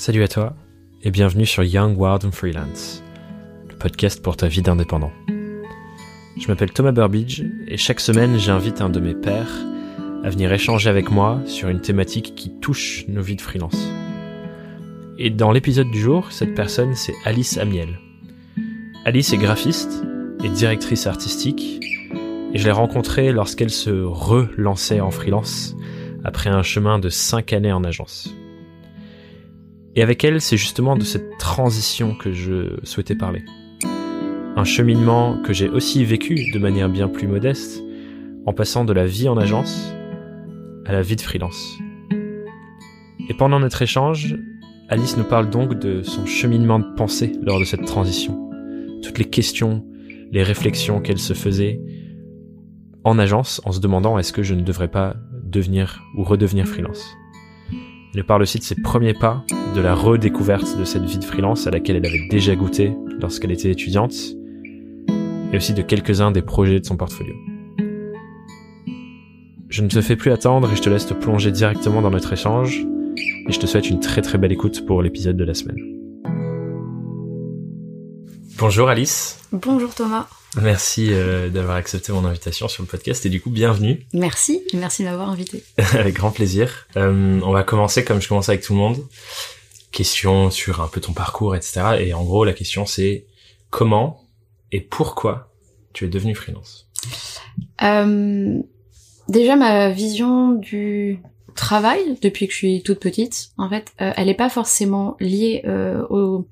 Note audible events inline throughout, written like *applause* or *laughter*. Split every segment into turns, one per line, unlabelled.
Salut à toi et bienvenue sur Young and Freelance, le podcast pour ta vie d'indépendant. Je m'appelle Thomas Burbidge et chaque semaine j'invite un de mes pairs à venir échanger avec moi sur une thématique qui touche nos vies de freelance. Et dans l'épisode du jour, cette personne c'est Alice Amiel. Alice est graphiste et directrice artistique et je l'ai rencontrée lorsqu'elle se relançait en freelance après un chemin de 5 années en agence. Et avec elle, c'est justement de cette transition que je souhaitais parler. Un cheminement que j'ai aussi vécu de manière bien plus modeste, en passant de la vie en agence à la vie de freelance. Et pendant notre échange, Alice nous parle donc de son cheminement de pensée lors de cette transition. Toutes les questions, les réflexions qu'elle se faisait en agence en se demandant est-ce que je ne devrais pas devenir ou redevenir freelance? Elle parle aussi de ses premiers pas, de la redécouverte de cette vie de freelance à laquelle elle avait déjà goûté lorsqu'elle était étudiante, et aussi de quelques-uns des projets de son portfolio. Je ne te fais plus attendre et je te laisse te plonger directement dans notre échange, et je te souhaite une très très belle écoute pour l'épisode de la semaine. Bonjour Alice.
Bonjour Thomas.
Merci euh, d'avoir accepté mon invitation sur le podcast et du coup bienvenue.
Merci, merci de m'avoir invité. *laughs*
avec grand plaisir. Euh, on va commencer comme je commence avec tout le monde. Question sur un peu ton parcours, etc. Et en gros la question c'est comment et pourquoi tu es devenu freelance?
Euh, Déjà ma vision du travail depuis que je suis toute petite, en fait, elle n'est pas forcément liée au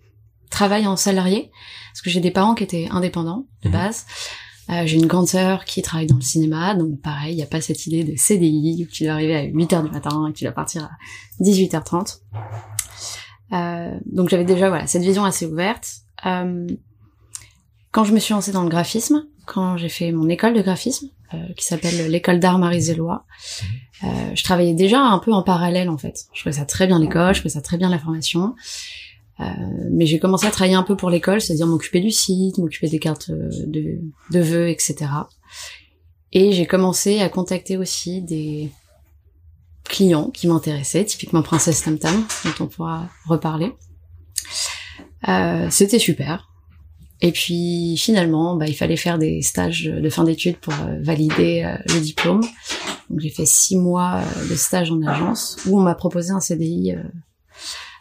travail en salarié parce que j'ai des parents qui étaient indépendants de mhm. base. Euh, j'ai une grande sœur qui travaille dans le cinéma, donc pareil, il n'y a pas cette idée de CDI où tu dois arriver à 8h du matin et que tu dois partir à 18h30. Euh, donc j'avais déjà voilà cette vision assez ouverte. Euh, quand je me suis lancée dans le graphisme, quand j'ai fait mon école de graphisme, euh, qui s'appelle l'école d'art Marie-Zélois, euh, je travaillais déjà un peu en parallèle en fait. Je faisais ça très bien l'école, je faisais ça très bien la formation. Euh, mais j'ai commencé à travailler un peu pour l'école, c'est-à-dire m'occuper du site, m'occuper des cartes euh, de, de vœux, etc. Et j'ai commencé à contacter aussi des clients qui m'intéressaient, typiquement Princesse Tam Tam, dont on pourra reparler. Euh, C'était super. Et puis finalement, bah, il fallait faire des stages de fin d'études pour euh, valider le diplôme. Donc j'ai fait six mois de stage en agence où on m'a proposé un CDI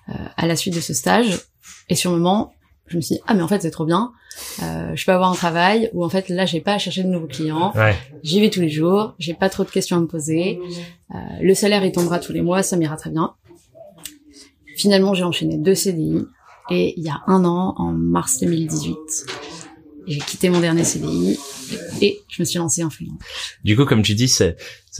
à la suite de ce stage. Et sur le moment, je me suis dit ah mais en fait c'est trop bien. Euh, je peux avoir un travail où en fait là j'ai pas à chercher de nouveaux clients. J'y vais tous les jours. J'ai pas trop de questions à me poser. Euh, le salaire il tombera tous les mois, ça m'ira très bien. Finalement j'ai enchaîné deux CDI et il y a un an en mars 2018 j'ai quitté mon dernier CDI et je me suis lancée en freelance.
Du coup, comme tu dis, ça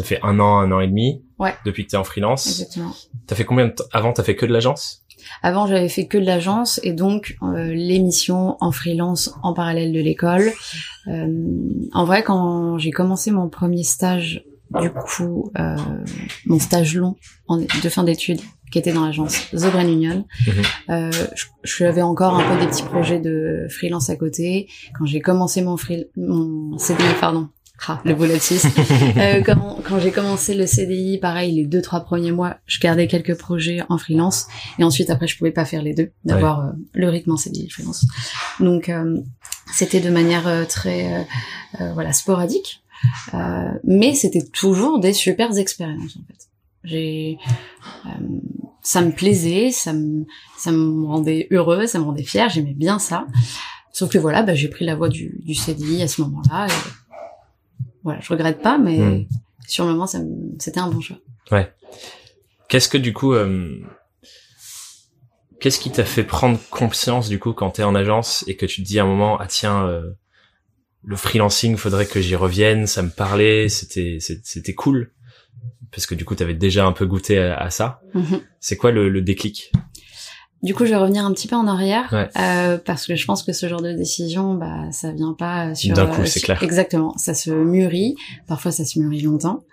fait un an, un an et demi.
Ouais.
Depuis que t'es en freelance.
Exactement.
T'as fait combien de temps Avant, t'as fait que de l'agence?
Avant, j'avais fait que de l'agence et donc euh, l'émission en freelance en parallèle de l'école. Euh, en vrai, quand j'ai commencé mon premier stage, du coup, euh, mon stage long en, de fin d'études qui était dans l'agence The Brain Union. Mhm. Euh, je, j'avais encore un peu des petits projets de freelance à côté. Quand j'ai commencé mon, free, mon CDI, pardon, ah, le bullet *laughs* euh, quand, quand j'ai commencé le CDI, pareil, les deux trois premiers mois, je gardais quelques projets en freelance, et ensuite après, je pouvais pas faire les deux, d'avoir euh, le rythme en CDI freelance. Donc euh, c'était de manière euh, très voilà sporadique, mais c'était toujours des super expériences en fait. J'ai, euh, ça me plaisait, ça me, ça me rendait heureuse, ça me rendait fière, j'aimais bien ça. Sauf que voilà, bah, j'ai pris la voie du, du CDI à ce moment-là. Et voilà, je regrette pas, mais hmm. sur le moment, c'était un bon choix.
Ouais. Qu'est-ce que du coup, euh, qu'est-ce qui t'a fait prendre conscience du coup quand t'es en agence et que tu te dis à un moment, ah tiens, euh, le freelancing, faudrait que j'y revienne, ça me parlait, c'était, c'était cool parce que du coup, tu avais déjà un peu goûté à, ça. Mhm. C'est quoi le, le, déclic?
Du coup, je vais revenir un petit peu en arrière euh, parce que je pense que ce genre de décision, bah, ça vient pas sur.
D'un coup, c'est clair.
Exactement, ça se mûrit. Parfois, ça se mûrit longtemps.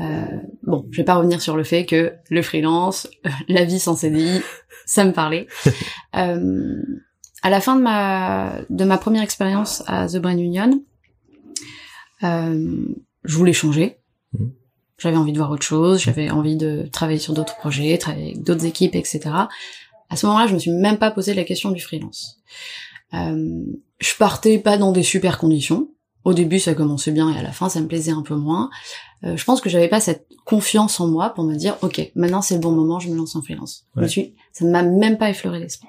Euh, bon, je vais pas revenir sur le fait que le freelance, *laughs* la vie sans CDI, ça me parlait. *laughs* euh, à la fin de ma de ma première expérience à The Brain Union, euh, je voulais changer. J'avais envie de voir autre chose, j'avais envie de travailler sur d'autres projets, travailler avec d'autres équipes, etc. À ce moment-là, je me suis même pas posé la question du freelance. Euh, je partais pas dans des super conditions. Au début, ça commençait bien et à la fin, ça me plaisait un peu moins. Euh, je pense que j'avais pas cette confiance en moi pour me dire, ok, maintenant c'est le bon moment, je me lance en freelance. Je me suis, ça ne m'a même pas effleuré l'esprit.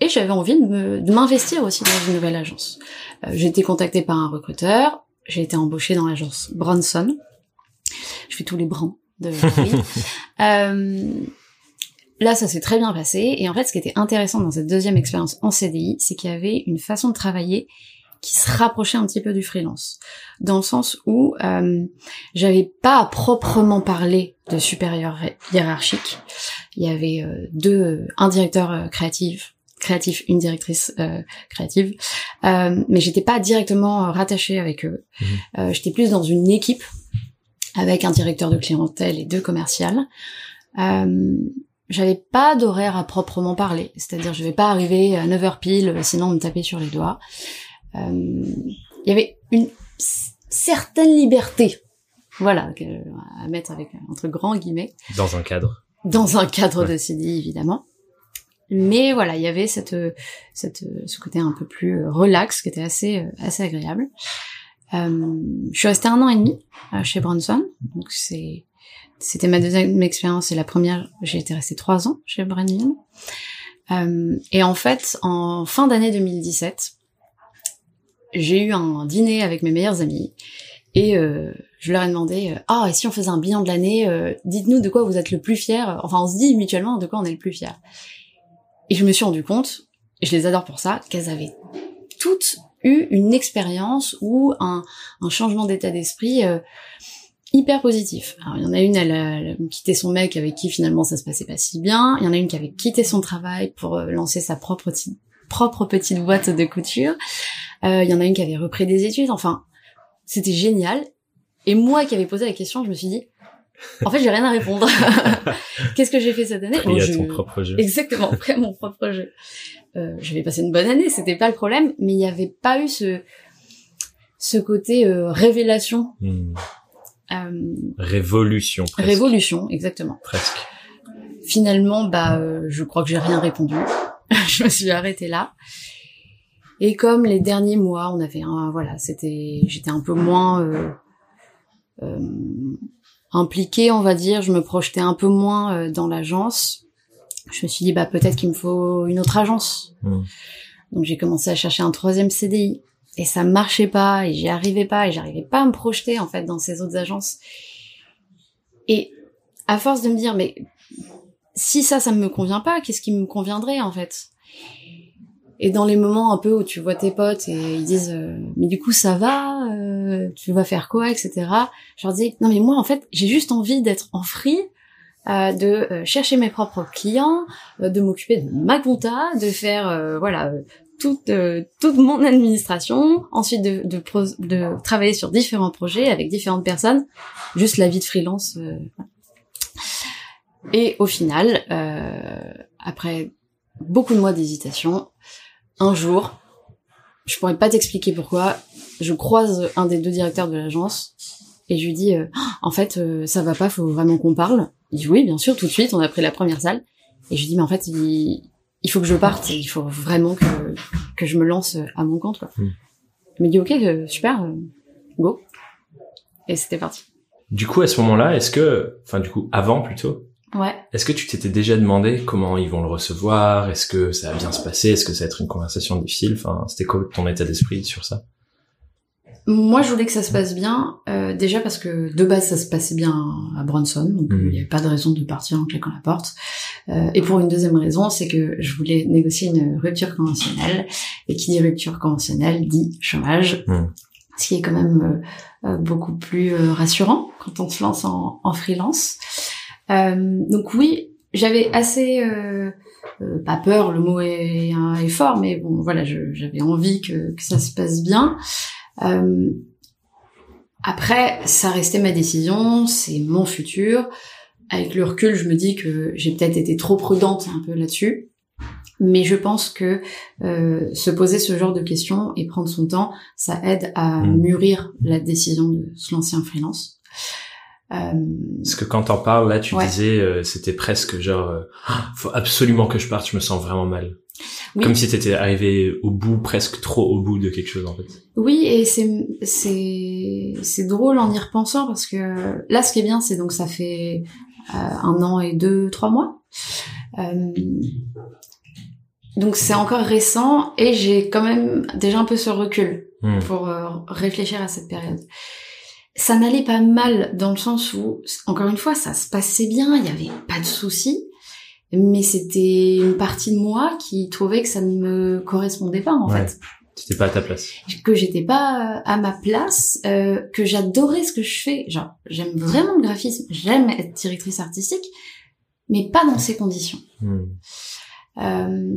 Et j'avais envie de m'investir aussi dans une nouvelle agence. Euh, j'ai été contactée par un recruteur, j'ai été embauchée dans l'agence Bronson. Je fais tous les brans de *laughs* euh, là, ça s'est très bien passé. Et en fait, ce qui était intéressant dans cette deuxième expérience en CDI, c'est qu'il y avait une façon de travailler qui se rapprochait un petit peu du freelance, dans le sens où euh, j'avais pas à proprement parler de supérieur hiérarchique. Il y avait euh, deux, un directeur euh, créatif, créatif, une directrice euh, créative, euh, mais j'étais pas directement rattachée avec eux. Mhm. j'étais plus dans une équipe avec un directeur de clientèle et deux commerciales. j'avais pas d'horaire à proprement parler, c'est-à-dire je vais pas arriver à 9h pile, sinon me taper sur les doigts. Euh, il y avait une certaine liberté, voilà, à mettre avec entre grands guillemets.
Dans un cadre.
Dans un cadre de CDI évidemment. Mais voilà, il y avait cette, cette, ce côté un peu plus relax qui était assez, assez agréable. Euh, je suis restée un an et demi euh, chez Bronson, donc c'est, c'était ma deuxième expérience et la première, j'ai été restée trois ans chez Brennan. Euh, et en fait, en fin d'année 2017, j'ai eu un dîner avec mes meilleurs amis et euh, je leur ai demandé ah et si on faisait un bilan de l'année dites-nous de quoi vous êtes le plus fier enfin on se dit mutuellement de quoi on est le plus fier. Et je me suis rendu compte et je les adore pour ça qu'elles avaient toutes eu une expérience ou un, un changement d'état d'esprit hyper positif. Alors il y en a une, elle a quitté son mec avec qui finalement ça se passait pas si bien. Il y en a une qui avait quitté son travail pour lancer sa propre propre petite boîte de couture. Euh, il y en a une qui avait repris des études. Enfin, c'était génial. Et moi qui avais posé la question, je me suis dit, en fait, j'ai rien à répondre. *laughs* Qu'est-ce que j'ai fait cette année?
Bon, ton propre jeu.
Exactement, après mon propre jeu. Euh, je vais passer une bonne année, c'était pas le problème, mais il n'y avait pas eu ce ce côté euh, révélation.
Hmm. Euh, révolution.
Presque. Révolution, exactement.
Presque.
Finalement, bah, euh, je crois que j'ai rien répondu. *laughs* je me suis arrêtée là. Et comme les derniers mois, on avait un, voilà, c'était, j'étais un peu moins euh, euh, impliquée, on va dire. Je me projetais un peu moins dans l'agence. Je me suis dit, bah peut-être qu'il me faut une autre agence. Mmh. Donc j'ai commencé à chercher un troisième CDI et ça marchait pas et j'y arrivais pas et j'arrivais pas à me projeter en fait dans ces autres agences. Et à force de me dire, mais si ça, ça me convient pas, qu'est-ce qui me conviendrait en fait? Et dans les moments un peu où tu vois tes potes et ils disent euh, mais du coup ça va, euh, tu vas faire quoi, etc. Je leur dis non mais moi en fait j'ai juste envie d'être en free, euh, de chercher mes propres clients, de m'occuper de ma compta, de faire voilà toute toute mon administration, ensuite de, de, de travailler sur différents projets avec différentes personnes, juste la vie de freelance. Et au final, après beaucoup de mois d'hésitation, un jour, je pourrais pas t'expliquer pourquoi, je croise un des deux directeurs de l'agence et je lui dis euh, en fait euh, ça va pas, faut vraiment qu'on parle. Il dit oui, bien sûr, tout de suite, on a pris la première salle et je lui dis mais en fait il, faut que je parte, il faut vraiment que que je me lance à mon compte quoi. Hmm. Il me dit OK, euh, super, go. Et c'était parti.
Du coup à ce moment-là, est-ce que enfin du coup avant plutôt
Ouais.
Est-ce que tu t'étais déjà demandé comment ils vont le recevoir? Est-ce que ça va bien se passer? Est-ce que ça va être une conversation difficile? Enfin, c'était quoi ton état d'esprit sur ça?
Moi, je voulais que ça se passe bien. Euh, déjà parce que de base, ça se passait bien à Bronson, donc mhm. il n'y avait pas de raison de partir en claquant la porte. Euh, et pour une deuxième raison, c'est que je voulais négocier une rupture conventionnelle. Et qui dit rupture conventionnelle dit chômage. Mhm. Ce qui est quand même euh, euh beaucoup plus euh, rassurant quand on se lance en, en freelance. Euh, donc oui, j'avais assez euh, euh, pas peur, le mot est, est, fort, mais bon voilà, j'avais envie que, que, ça se passe bien. Euh, après, ça restait ma décision, c'est mon futur. Avec le recul, je me dis que j'ai peut-être été trop prudente un peu là-dessus. Mais je pense que euh, se poser ce genre de questions et prendre son temps, ça aide à mmh. mûrir la décision de se lancer en freelance. Euh,
Parce que quand t'en parles, là, tu
Ouais.
disais, euh, c'était presque genre, euh, Ah, faut absolument que je parte, je me sens vraiment mal.
Oui.
Comme si t'étais arrivé au bout, presque trop au bout de quelque chose, en fait.
Oui, et c'est c'est c'est drôle en y repensant parce que là, ce qui est bien, c'est donc ça fait euh, un an et deux, trois mois. Euh, donc c'est encore récent et j'ai quand même déjà un peu ce recul
Hmm.
pour euh, réfléchir à cette période. Ça n'allait pas mal dans le sens où, encore une fois, ça se passait bien, il y avait pas de soucis, mais c'était une partie de moi qui trouvait que ça ne me correspondait pas en
Ouais.
fait
T'étais pas à ta place.
que j'étais pas à ma place, euh, que j'adorais ce que je fais. Genre, j'aime vraiment le graphisme, j'aime être directrice artistique, mais pas dans ces conditions.
Hmm.
Euh,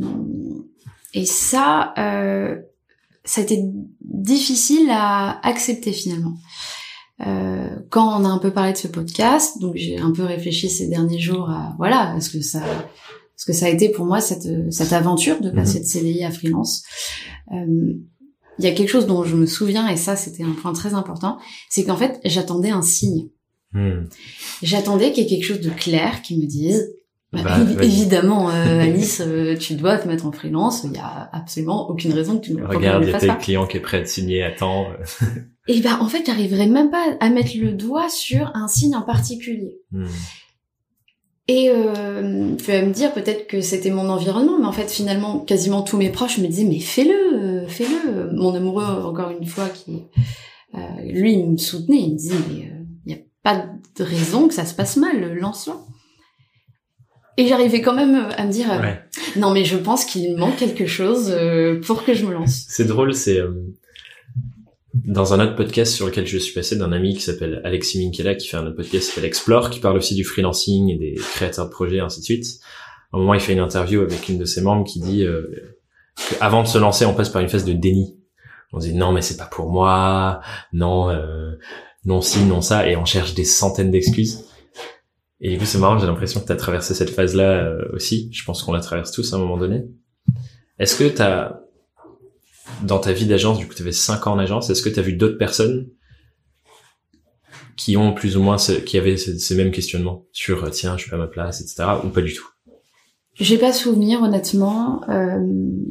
et ça, euh, ça a été difficile à accepter finalement. Euh, quand on a un peu parlé de ce podcast, donc j'ai un peu réfléchi ces derniers jours à voilà, est-ce que ça, ce que ça a été pour moi cette cette aventure de passer de CDI à freelance. Euh, il y a quelque chose dont je me souviens et ça c'était un point très important, c'est qu'en fait j'attendais un signe.
Hmm.
J'attendais qu'il y ait quelque chose de clair qui me dise bah,
Bah,
évidemment, euh, *laughs* Alice, euh, tu dois te mettre en freelance. Il y a absolument aucune raison que tu ne que je
Regarde, il y
le
a
fasses
tel
pas.
client qui est prêt te signer, attends. *laughs*
Et bah, en fait, j'arriverais même pas à mettre le doigt sur un signe en particulier.
Hmm.
Et euh, tu vas me dire peut-être que c'était mon environnement, mais en fait, finalement, quasiment tous mes proches me disaient mais fais-le, euh, fais-le. Mon amoureux, encore une fois, qui euh, lui, il me soutenait, il me disait mais il n'y a pas de raison que ça se passe mal, lance-le. Et j'arrivais quand même à me dire euh,
Ouais.
non mais je pense qu'il manque quelque chose euh, pour que je me lance.
C'est drôle, c'est euh, dans un autre podcast sur lequel je suis passé d'un ami qui s'appelle Alexis Minkela, qui fait un autre podcast qui s'appelle Explore, qui parle aussi du freelancing et des créateurs de projets, et ainsi de suite. À un moment, il fait une interview avec une de ses membres qui dit euh, qu'avant de se lancer, on passe par une phase de déni. On dit non, mais c'est pas pour moi, non, euh, non si, non ça, et on cherche des centaines d'excuses. Et du coup, c'est marrant, j'ai l'impression que tu as traversé cette phase-là euh, aussi. Je pense qu'on la traverse tous à un moment donné. Est-ce que t'as dans ta vie d'agence, du coup, tu avais 5 ans en agence, est-ce que tu as vu d'autres personnes qui ont plus ou moins, ce- qui avaient ces, ces mêmes questionnements sur, euh, tiens, je suis pas à ma place, etc., ou pas du tout?
J'ai pas souvenir honnêtement. Euh,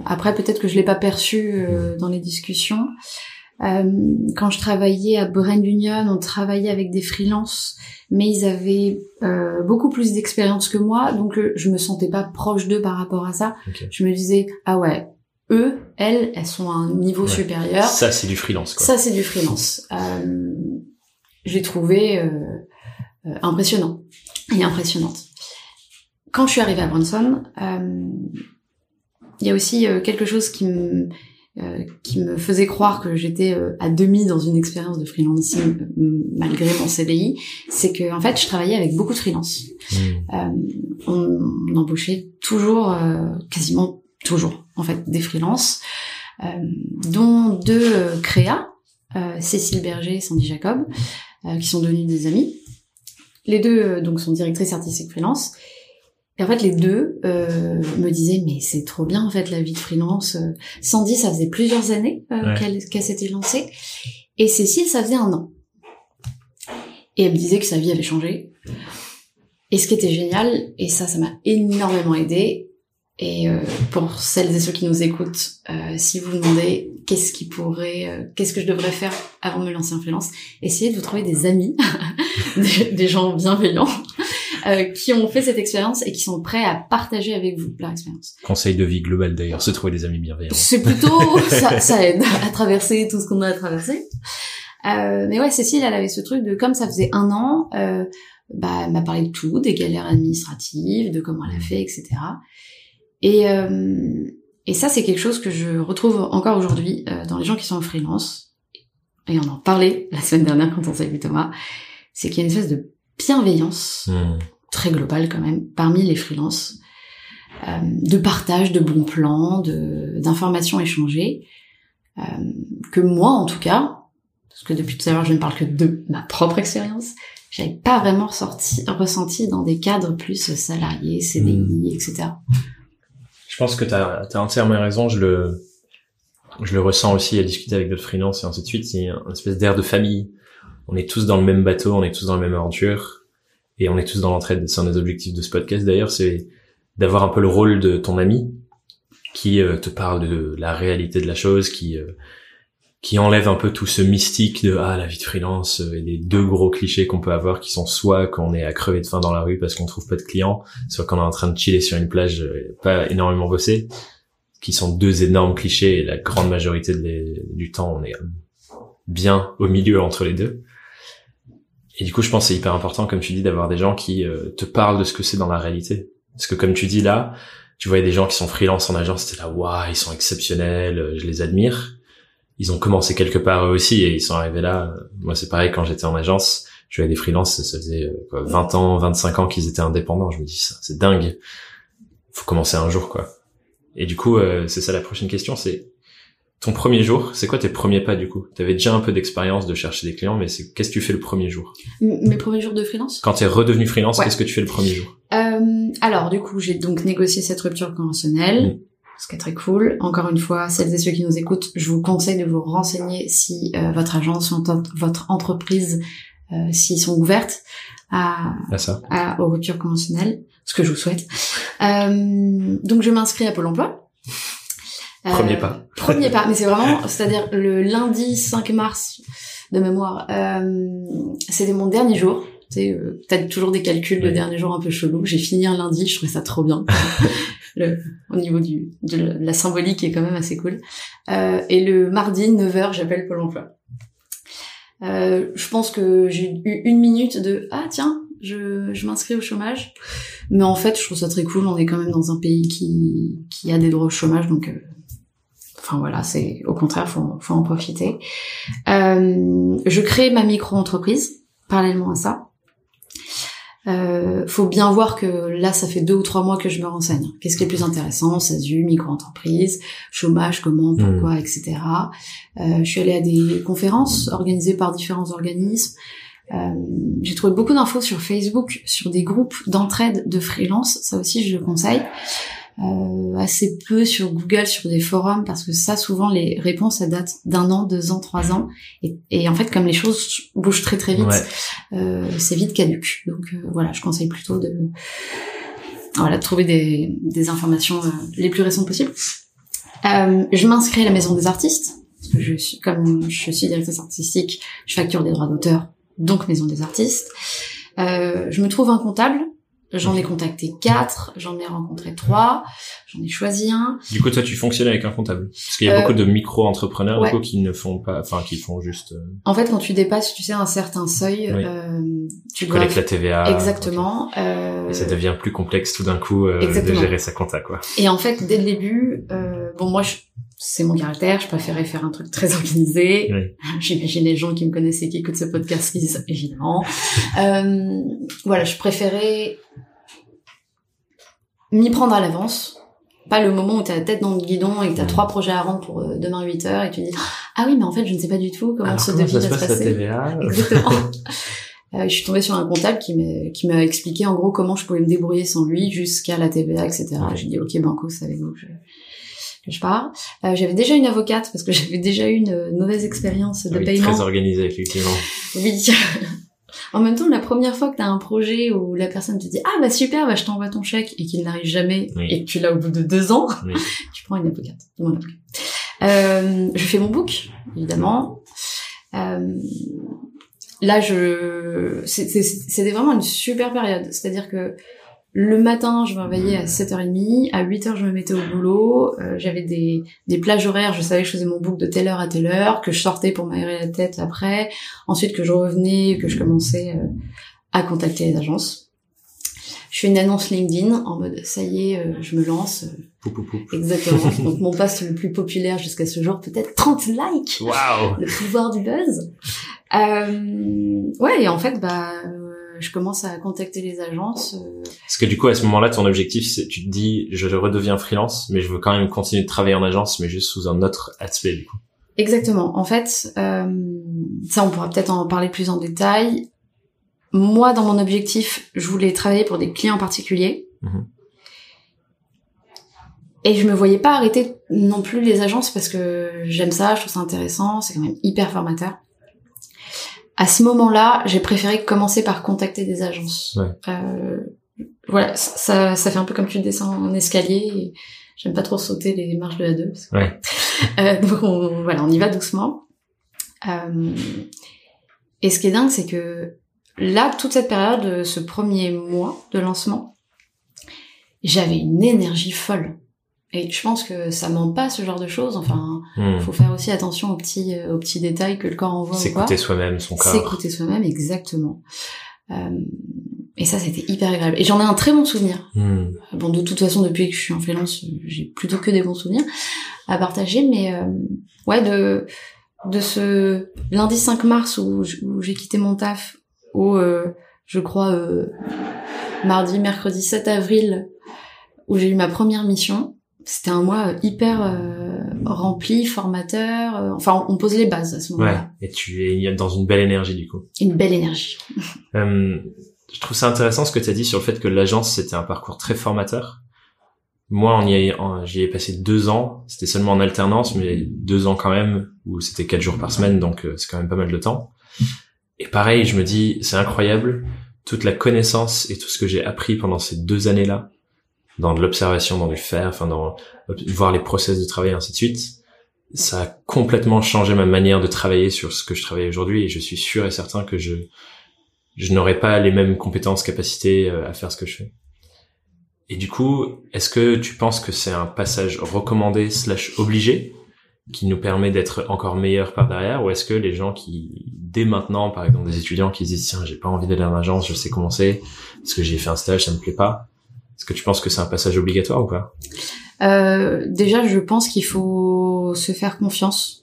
après peut-être que je l'ai pas perçu euh, dans les discussions. Euh, quand je travaillais à Brand Union, on travaillait avec des freelances, mais ils avaient euh, beaucoup plus d'expérience que moi, donc euh, je me sentais pas proche d'eux par rapport à ça. Je me disais ah ouais, eux, elles, elles sont à un niveau
Ouais.
supérieur.
Ça, c'est du freelance, quoi.
Ça, c'est du freelance. Euh, j'ai trouvé euh, euh, impressionnant et impressionnante. Quand je suis arrivée à Bronson, euh, il y a aussi euh, quelque chose qui me euh, qui me faisait croire que j'étais euh, à demi dans une expérience de freelancing malgré mon CDI, c'est que en fait je travaillais avec beaucoup de freelance.
Hmm.
Euh, on, on embauchait toujours, euh, quasiment toujours, en fait, des freelances, euh, dont deux euh, créas, euh, Cécile Berger et Sandy Jacob, qui sont devenus des amis. Les deux, donc, sont directrices artistiques freelance. Et en fait, les deux euh, me disaient, mais c'est trop bien, en fait, la vie de freelance. Sandy, ça faisait plusieurs années euh,
Ouais.
qu'elle qu'elle s'était lancée. Et Cécile, ça faisait un an. Et elle me disait que sa vie avait changé, et ce qui était génial, et ça, ça m'a énormément aidé. Et euh, pour celles et ceux qui nous écoutent, euh, si vous vous demandez qu'est-ce qui pourrait, euh, qu'est-ce que je devrais faire avant de me lancer en freelance, essayez de vous trouver des amis, *laughs* des, des gens bienveillants, *laughs* euh, qui ont fait cette expérience et qui sont prêts à partager avec vous leur expérience.
Conseil de vie global, d'ailleurs, se trouver des amis bienveillants.
C'est plutôt *laughs* ça, ça aide à traverser tout ce qu'on a à traverser. Euh, mais ouais, Cécile, elle avait ce truc de comme ça faisait un an, euh, bah, elle m'a parlé de tout, des galères administratives, de comment elle a fait, etc. Et euh, et ça, c'est quelque chose que je retrouve encore aujourd'hui euh, dans les gens qui sont en freelance. Et on en parlait la semaine dernière quand on s'est vu Thomas. C'est qu'il y a une espèce de bienveillance
Hmm.
très global quand même parmi les freelances euh, de partage de bons plans, de d'informations échangées euh, que moi en tout cas parce que depuis tout à l'heure je ne parle que de ma propre expérience j'avais pas vraiment ressorti, ressenti dans des cadres plus salariés, CDI, etc.
Je pense que t'as as entièrement raison. Je le, je le ressens aussi à discuter avec d'autres freelances et ainsi de suite. C'est un espèce d'air de famille on est tous dans le même bateau, on est tous dans la même aventure et on est tous dans l'entraide. C'est un des objectifs de ce podcast d'ailleurs, c'est d'avoir un peu le rôle de ton ami qui euh, te parle de la réalité de la chose, qui euh, qui enlève un peu tout ce mystique de ah la vie de freelance euh, et les deux gros clichés qu'on peut avoir qui sont soit qu'on est à crever de faim dans la rue parce qu'on trouve pas de clients, soit qu'on est en train de chiller sur une plage pas énormément bossé, qui sont deux énormes clichés et la grande majorité du temps on est bien au milieu entre les deux. Et du coup, je pense c'est hyper important, comme tu dis, d'avoir des gens qui te parlent de ce que c'est dans la réalité. Parce que comme tu dis là, tu voyais des gens qui sont freelance en agence, c'était là, waouh, ils sont exceptionnels, euh, je les admire. Ils ont commencé quelque part eux aussi et ils sont arrivés là. Moi, c'est pareil quand j'étais en agence, je voyais des freelances, ça faisait euh, quoi, 20 ans, 25 ans qu'ils étaient indépendants. Je me dis, ça, c'est dingue. Faut commencer un jour, quoi. Et du coup, euh, c'est ça la prochaine question, c'est ton premier jour, c'est quoi tes premiers pas du coup? Tu avais déjà un peu d'expérience de chercher des clients, mais c'est qu'est-ce que tu fais le premier jour?
Mes premiers jours de freelance?
Quand tu es redevenu freelance, qu'est-ce que tu fais le premier jour?
Euh, Alors du coup, j'ai donc négocié cette rupture conventionnelle. Ce qui est très cool. Encore une fois, celles et ceux qui nous écoutent, je vous conseille de vous renseigner si euh, votre agence, votre entreprise, euh, s'ils sont ouvertes à,
à ça,
à, aux ruptures conventionnelles, ce que je vous souhaite. Euh, donc je m'inscris à Pôle Emploi.
Premier pas.
Euh, premier pas, mais c'est vraiment, *laughs* c'est-à-dire le lundi 5 mars de mémoire, euh, c'était mon dernier jour. Sais, euh, t'as toujours des calculs de dernier jour un peu chelou. J'ai fini un lundi, je trouvais ça trop bien. *laughs* le, au niveau du, de la symbolique est quand même assez cool. Euh, et le mardi 9h, j'appelle Pôle emploi. Euh, je pense que j'ai eu une minute de ah tiens je, je m'inscris au chômage mais en fait je trouve ça très cool on est quand même dans un pays qui qui a des droits au chômage donc euh, Enfin voilà, c'est au contraire, faut, faut en profiter. Euh, je crée ma micro-entreprise parallèlement à ça. Euh, faut bien voir que là, ça fait deux ou trois mois que je me renseigne. Qu'est-ce qui est plus intéressant? SASU, micro-entreprise, chômage, comment, pourquoi, hmm. etc. Euh, je suis allée à des conférences organisées par différents organismes. Euh, j'ai trouvé beaucoup d'infos sur Facebook, sur des groupes d'entraide de freelance. Ça aussi, je le conseille euh, assez peu sur Google, sur des forums, parce que ça, souvent, les réponses, elles datent d'un an, deux ans, trois ans. Et, et, en fait, comme les choses bougent très très vite, euh, c'est vite caduque. Donc euh, voilà, je conseille plutôt de voilà de trouver des, des informations euh, les plus récentes possibles. Euh, je m'inscris à la Maison des Artistes, parce que je suis, comme je suis directrice artistique, je facture des droits d'auteur, donc Maison des Artistes. je me trouve un comptable J'en ai contacté quatre, j'en ai rencontré trois, j'en ai choisi un.
Du coup, toi, tu fonctionnes avec un comptable Parce qu'il y a beaucoup de micro-entrepreneurs ouais. qui ne font pas, enfin, qui font juste. Euh,
en fait, quand tu dépasses, tu sais, un certain seuil, euh,
tu, collectes la TVA.
Exactement. Euh...
Et ça devient plus complexe tout d'un coup euh, de gérer sa compta, quoi.
Et en fait, dès le début, euh, bon, moi, je c'est mon caractère, je préférais faire un truc très organisé. *laughs* J'imagine les gens qui me connaissent et qui écoutent ce podcast qui disent évidemment. euh, voilà, je préférais m'y prendre à l'avance. Pas le moment où t'as la tête dans le guidon et que t'as trois projets à rendre pour euh, demain 8 heures et tu dis ah oui mais en fait je ne sais pas du tout comment ce devis va se passer. *laughs* Exactement. euh, je suis tombée sur un comptable qui m'a qui m'a expliqué en gros comment je pouvais me débrouiller sans lui jusqu'à la TVA etc. J'ai dit ok banco c'est avec vous que je, que je pars. Euh, j'avais déjà une avocate parce que *laughs* j'avais déjà eu une mauvaise expérience de paiement.
Très organisée effectivement.
Oui. *laughs* En même temps, la première fois que tu as un projet où la personne te dit ah bah super, bah je t'envoie ton chèque et qu'il n'arrive jamais et que tu l'as au bout de deux ans, *laughs* tu prends une avocate. Euh, je fais mon book, évidemment. Euh, là, je c'était vraiment une super période. C'est-à-dire que le matin, je me réveillais à 7h30, à 8h, je me mettais au boulot, euh, j'avais des, des plages horaires, je savais que je faisais mon book de telle heure à telle heure, que je sortais pour m'aérer la tête après, ensuite que je revenais, que je commençais euh, à contacter les agences. Je fais une annonce LinkedIn en mode ça y est, euh, je me lance. Exactement. *laughs* Donc mon post le plus populaire jusqu'à ce jour, peut-être 30 likes.
Wow.
Le pouvoir du buzz. ouais, et en fait, bah je commence à contacter les agences. Euh.
Parce que du coup, à ce moment-là, ton objectif, c'est, tu te dis, je redeviens freelance, mais je veux quand même continuer de travailler en agence, mais juste sous un autre aspect, du coup.
Exactement. En fait, euh, ça, on pourra peut-être en parler plus en détail. Moi, dans mon objectif, je voulais travailler pour des clients particuliers. Mhm. Et je me voyais pas arrêter non plus les agences parce que j'aime ça, je trouve ça intéressant, c'est quand même hyper formateur. À ce moment-là, j'ai préféré commencer par contacter des agences.
Ouais.
Euh, voilà, ça, ça fait un peu comme tu descends en escalier. Et J'aime pas trop sauter les marches de la 2. parce que-
Ouais. *laughs*
Euh, donc on, voilà, on y va doucement. Euh, et ce qui est dingue, c'est que là, toute cette période, ce premier mois de lancement, j'avais une énergie folle. Et je pense que ça ment pas ce genre de choses. Enfin,
Hmm.
faut faire aussi attention aux petits, euh, aux petits détails que le corps envoie.
S'écouter soi-même, son corps.
S'écouter soi-même, exactement. Euh, et ça, c'était hyper agréable. Et j'en ai un très bon souvenir.
Hmm.
Bon, de toute façon, depuis que je suis en freelance, euh, j'ai plutôt que des bons souvenirs à partager. Mais euh, ouais, de de ce lundi 5 mars où, j'ai quitté mon taf, au euh, je crois euh, mardi, mercredi 7 avril, où j'ai eu ma première mission. C'était un mois hyper euh, rempli, formateur. euh, enfin, on pose les bases à ce
Ouais.
moment-là.
Et tu es dans une belle énergie du coup.
Une belle énergie. *laughs*
Euh, je trouve ça intéressant ce que tu as dit sur le fait que l'agence c'était un parcours très formateur. Moi, on y en- j'y ai passé deux ans. C'était seulement en alternance, mais deux ans quand même, où c'était quatre jours par semaine, donc euh, c'est quand même pas mal de temps. Et pareil, je me dis, c'est incroyable toute la connaissance et tout ce que j'ai appris pendant ces deux années-là, dans de l'observation, dans du faire, enfin dans voir les process de travail, et ainsi de suite. Ça a complètement changé ma manière de travailler sur ce que je travaille aujourd'hui, et je suis sûr et certain que je je n'aurais pas les mêmes compétences, capacités euh, à faire ce que je fais. Et du coup, est-ce que tu penses que c'est un passage recommandé slash obligé qui nous permet d'être encore meilleurs par derrière ou est-ce que les gens qui, dès maintenant, par exemple des étudiants qui se disent tiens, j'ai pas envie d'aller en agence, je sais comment c'est, parce que j'ai fait un stage, ça me plaît pas, est-ce que tu penses que c'est un passage obligatoire ou pas?
Euh, déjà, je pense qu'il faut se faire confiance.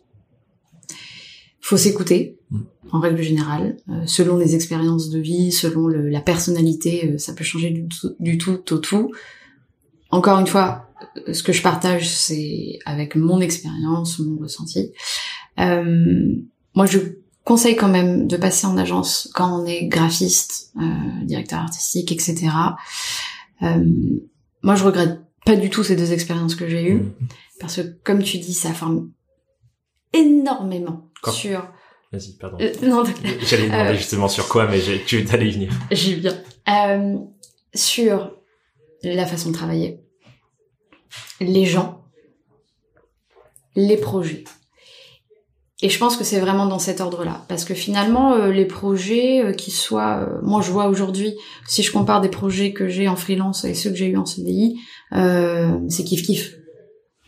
faut s'écouter,
Mm.
en règle générale. Euh, selon les expériences de vie, selon le- la personnalité, euh, ça peut changer du tout, du tout au tout. Encore une fois, euh, ce que je partage, c'est avec mon expérience, mon ressenti. Euh, moi, je conseille quand même de passer en agence quand on est graphiste, euh, directeur artistique, etc. Euh, moi, je regrette pas du tout ces deux expériences que j'ai eues,
Mm.
parce que comme tu dis, ça forme énormément
Quand-
sur.
Vas-y, pardon.
Euh, non. *laughs*
J'allais demander
euh,
justement sur quoi, mais tu allais y venir. *laughs*
J'y viens. Euh, sur la façon de travailler, les gens, les projets. Et je pense que c'est vraiment dans cet ordre-là. Parce que finalement, euh, les projets euh, qui soient... euh, moi, je vois aujourd'hui, si je compare des projets que j'ai en freelance et ceux que j'ai eu en CDI, euh, c'est kiff-kiff.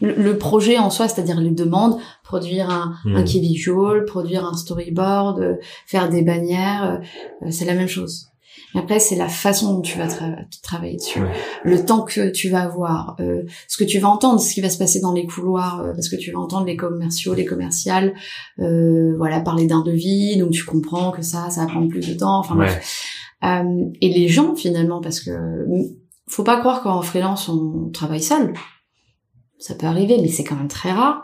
Le, le projet en soi, c'est-à-dire les demandes, produire un,
Mm.
un key visual, produire un storyboard, euh, faire des bannières, euh, c'est la même chose. Mais après, c'est la façon dont tu vas tra- travailler dessus,
Ouais.
le temps que tu vas avoir, euh, ce que tu vas entendre, ce qui va se passer dans les couloirs, euh, parce que tu vas entendre les commerciaux, les commerciales, euh, voilà, parler d'un devis, donc tu comprends que ça, ça va prendre plus de temps. Enfin
Ouais.
Euh, et les gens finalement, parce que mm, faut pas croire qu'en freelance on travaille seul. Ça peut arriver, mais c'est quand même très rare.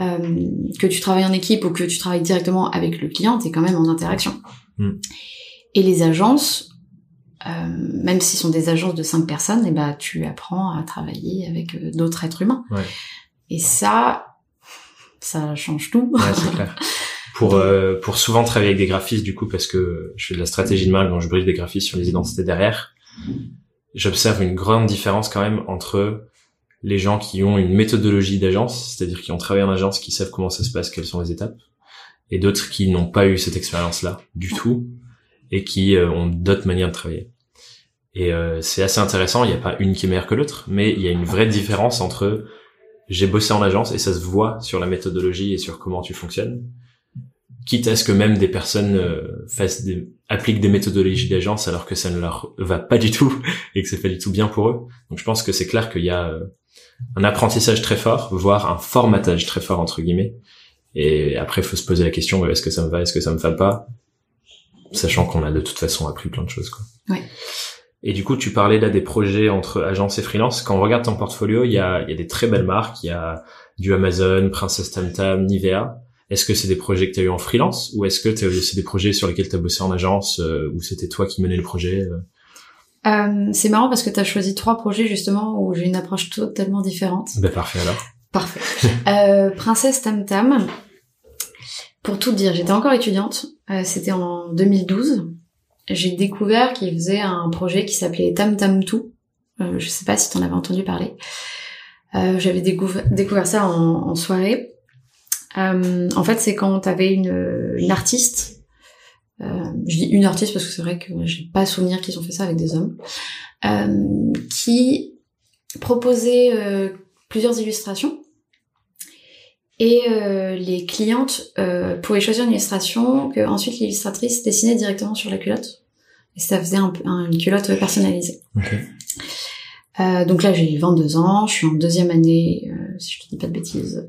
Euh, que tu travailles en équipe ou que tu travailles directement avec le client, t'es quand même en interaction.
Mm.
Et les agences, euh, même si ce sont des agences de cinq personnes, et ben tu apprends à travailler avec euh, d'autres êtres humains.
Ouais.
Et ça, ça change tout.
Ouais, c'est clair. *laughs* Pour euh, pour souvent travailler avec des graphistes du coup parce que je fais de la stratégie de marque donc je brille des graphistes sur les identités derrière. J'observe une grande différence quand même entre les gens qui ont une méthodologie d'agence, c'est-à-dire qui ont travaillé en agence, qui savent comment ça se passe, quelles sont les étapes, et d'autres qui n'ont pas eu cette expérience-là du tout et qui euh, ont d'autres manières de travailler. Et euh, c'est assez intéressant. Il n'y a pas une qui est meilleure que l'autre, mais il y a une vraie différence entre j'ai bossé en agence et ça se voit sur la méthodologie et sur comment tu fonctionnes. Quitte à ce que même des personnes euh, fassent des, appliquent des méthodologies d'agence alors que ça ne leur va pas du tout *laughs* et que c'est pas du tout bien pour eux. Donc je pense que c'est clair qu'il y a un apprentissage très fort, voire un formatage très fort entre guillemets. Et après, il faut se poser la question est-ce que ça me va, est-ce que ça me va pas, sachant qu'on a de toute façon appris plein de choses. Quoi.
Ouais.
Et du coup, tu parlais là des projets entre agence et freelance. Quand on regarde ton portfolio, il y a, il y a des très belles marques. Il y a du Amazon, Princess Tam Tam, Nivea. Est-ce que c'est des projets que tu as eu en freelance ou est-ce que c'est des projets sur lesquels tu as bossé en agence euh, ou c'était toi qui menais le projet euh?
Euh, c'est marrant parce que tu as choisi trois projets justement où j'ai une approche totalement différente.
Ben parfait alors.
Parfait. Euh, Princesse Tam Tam. Pour tout dire, j'étais encore étudiante. Euh, c'était en 2012. J'ai découvert qu'il faisait un projet qui s'appelait Tam Tam Tout. Euh, je sais pas si tu en avais entendu parler. Euh, J'avais découvert, ça en, soirée. Euh, en fait, c'est quand t'avais une, une artiste. Euh, je dis une artiste parce que c'est vrai que j'ai pas souvenir qu'ils ont fait ça avec des hommes. Qui proposait plusieurs illustrations et euh, les clientes euh, pouvaient choisir une illustration que ensuite l'illustratrice dessinait directement sur la culotte. Et ça faisait un, un- une culotte personnalisée.
Ok.
Euh, donc là, j'ai 22 ans, je suis en deuxième année, euh, si je te dis pas de bêtises,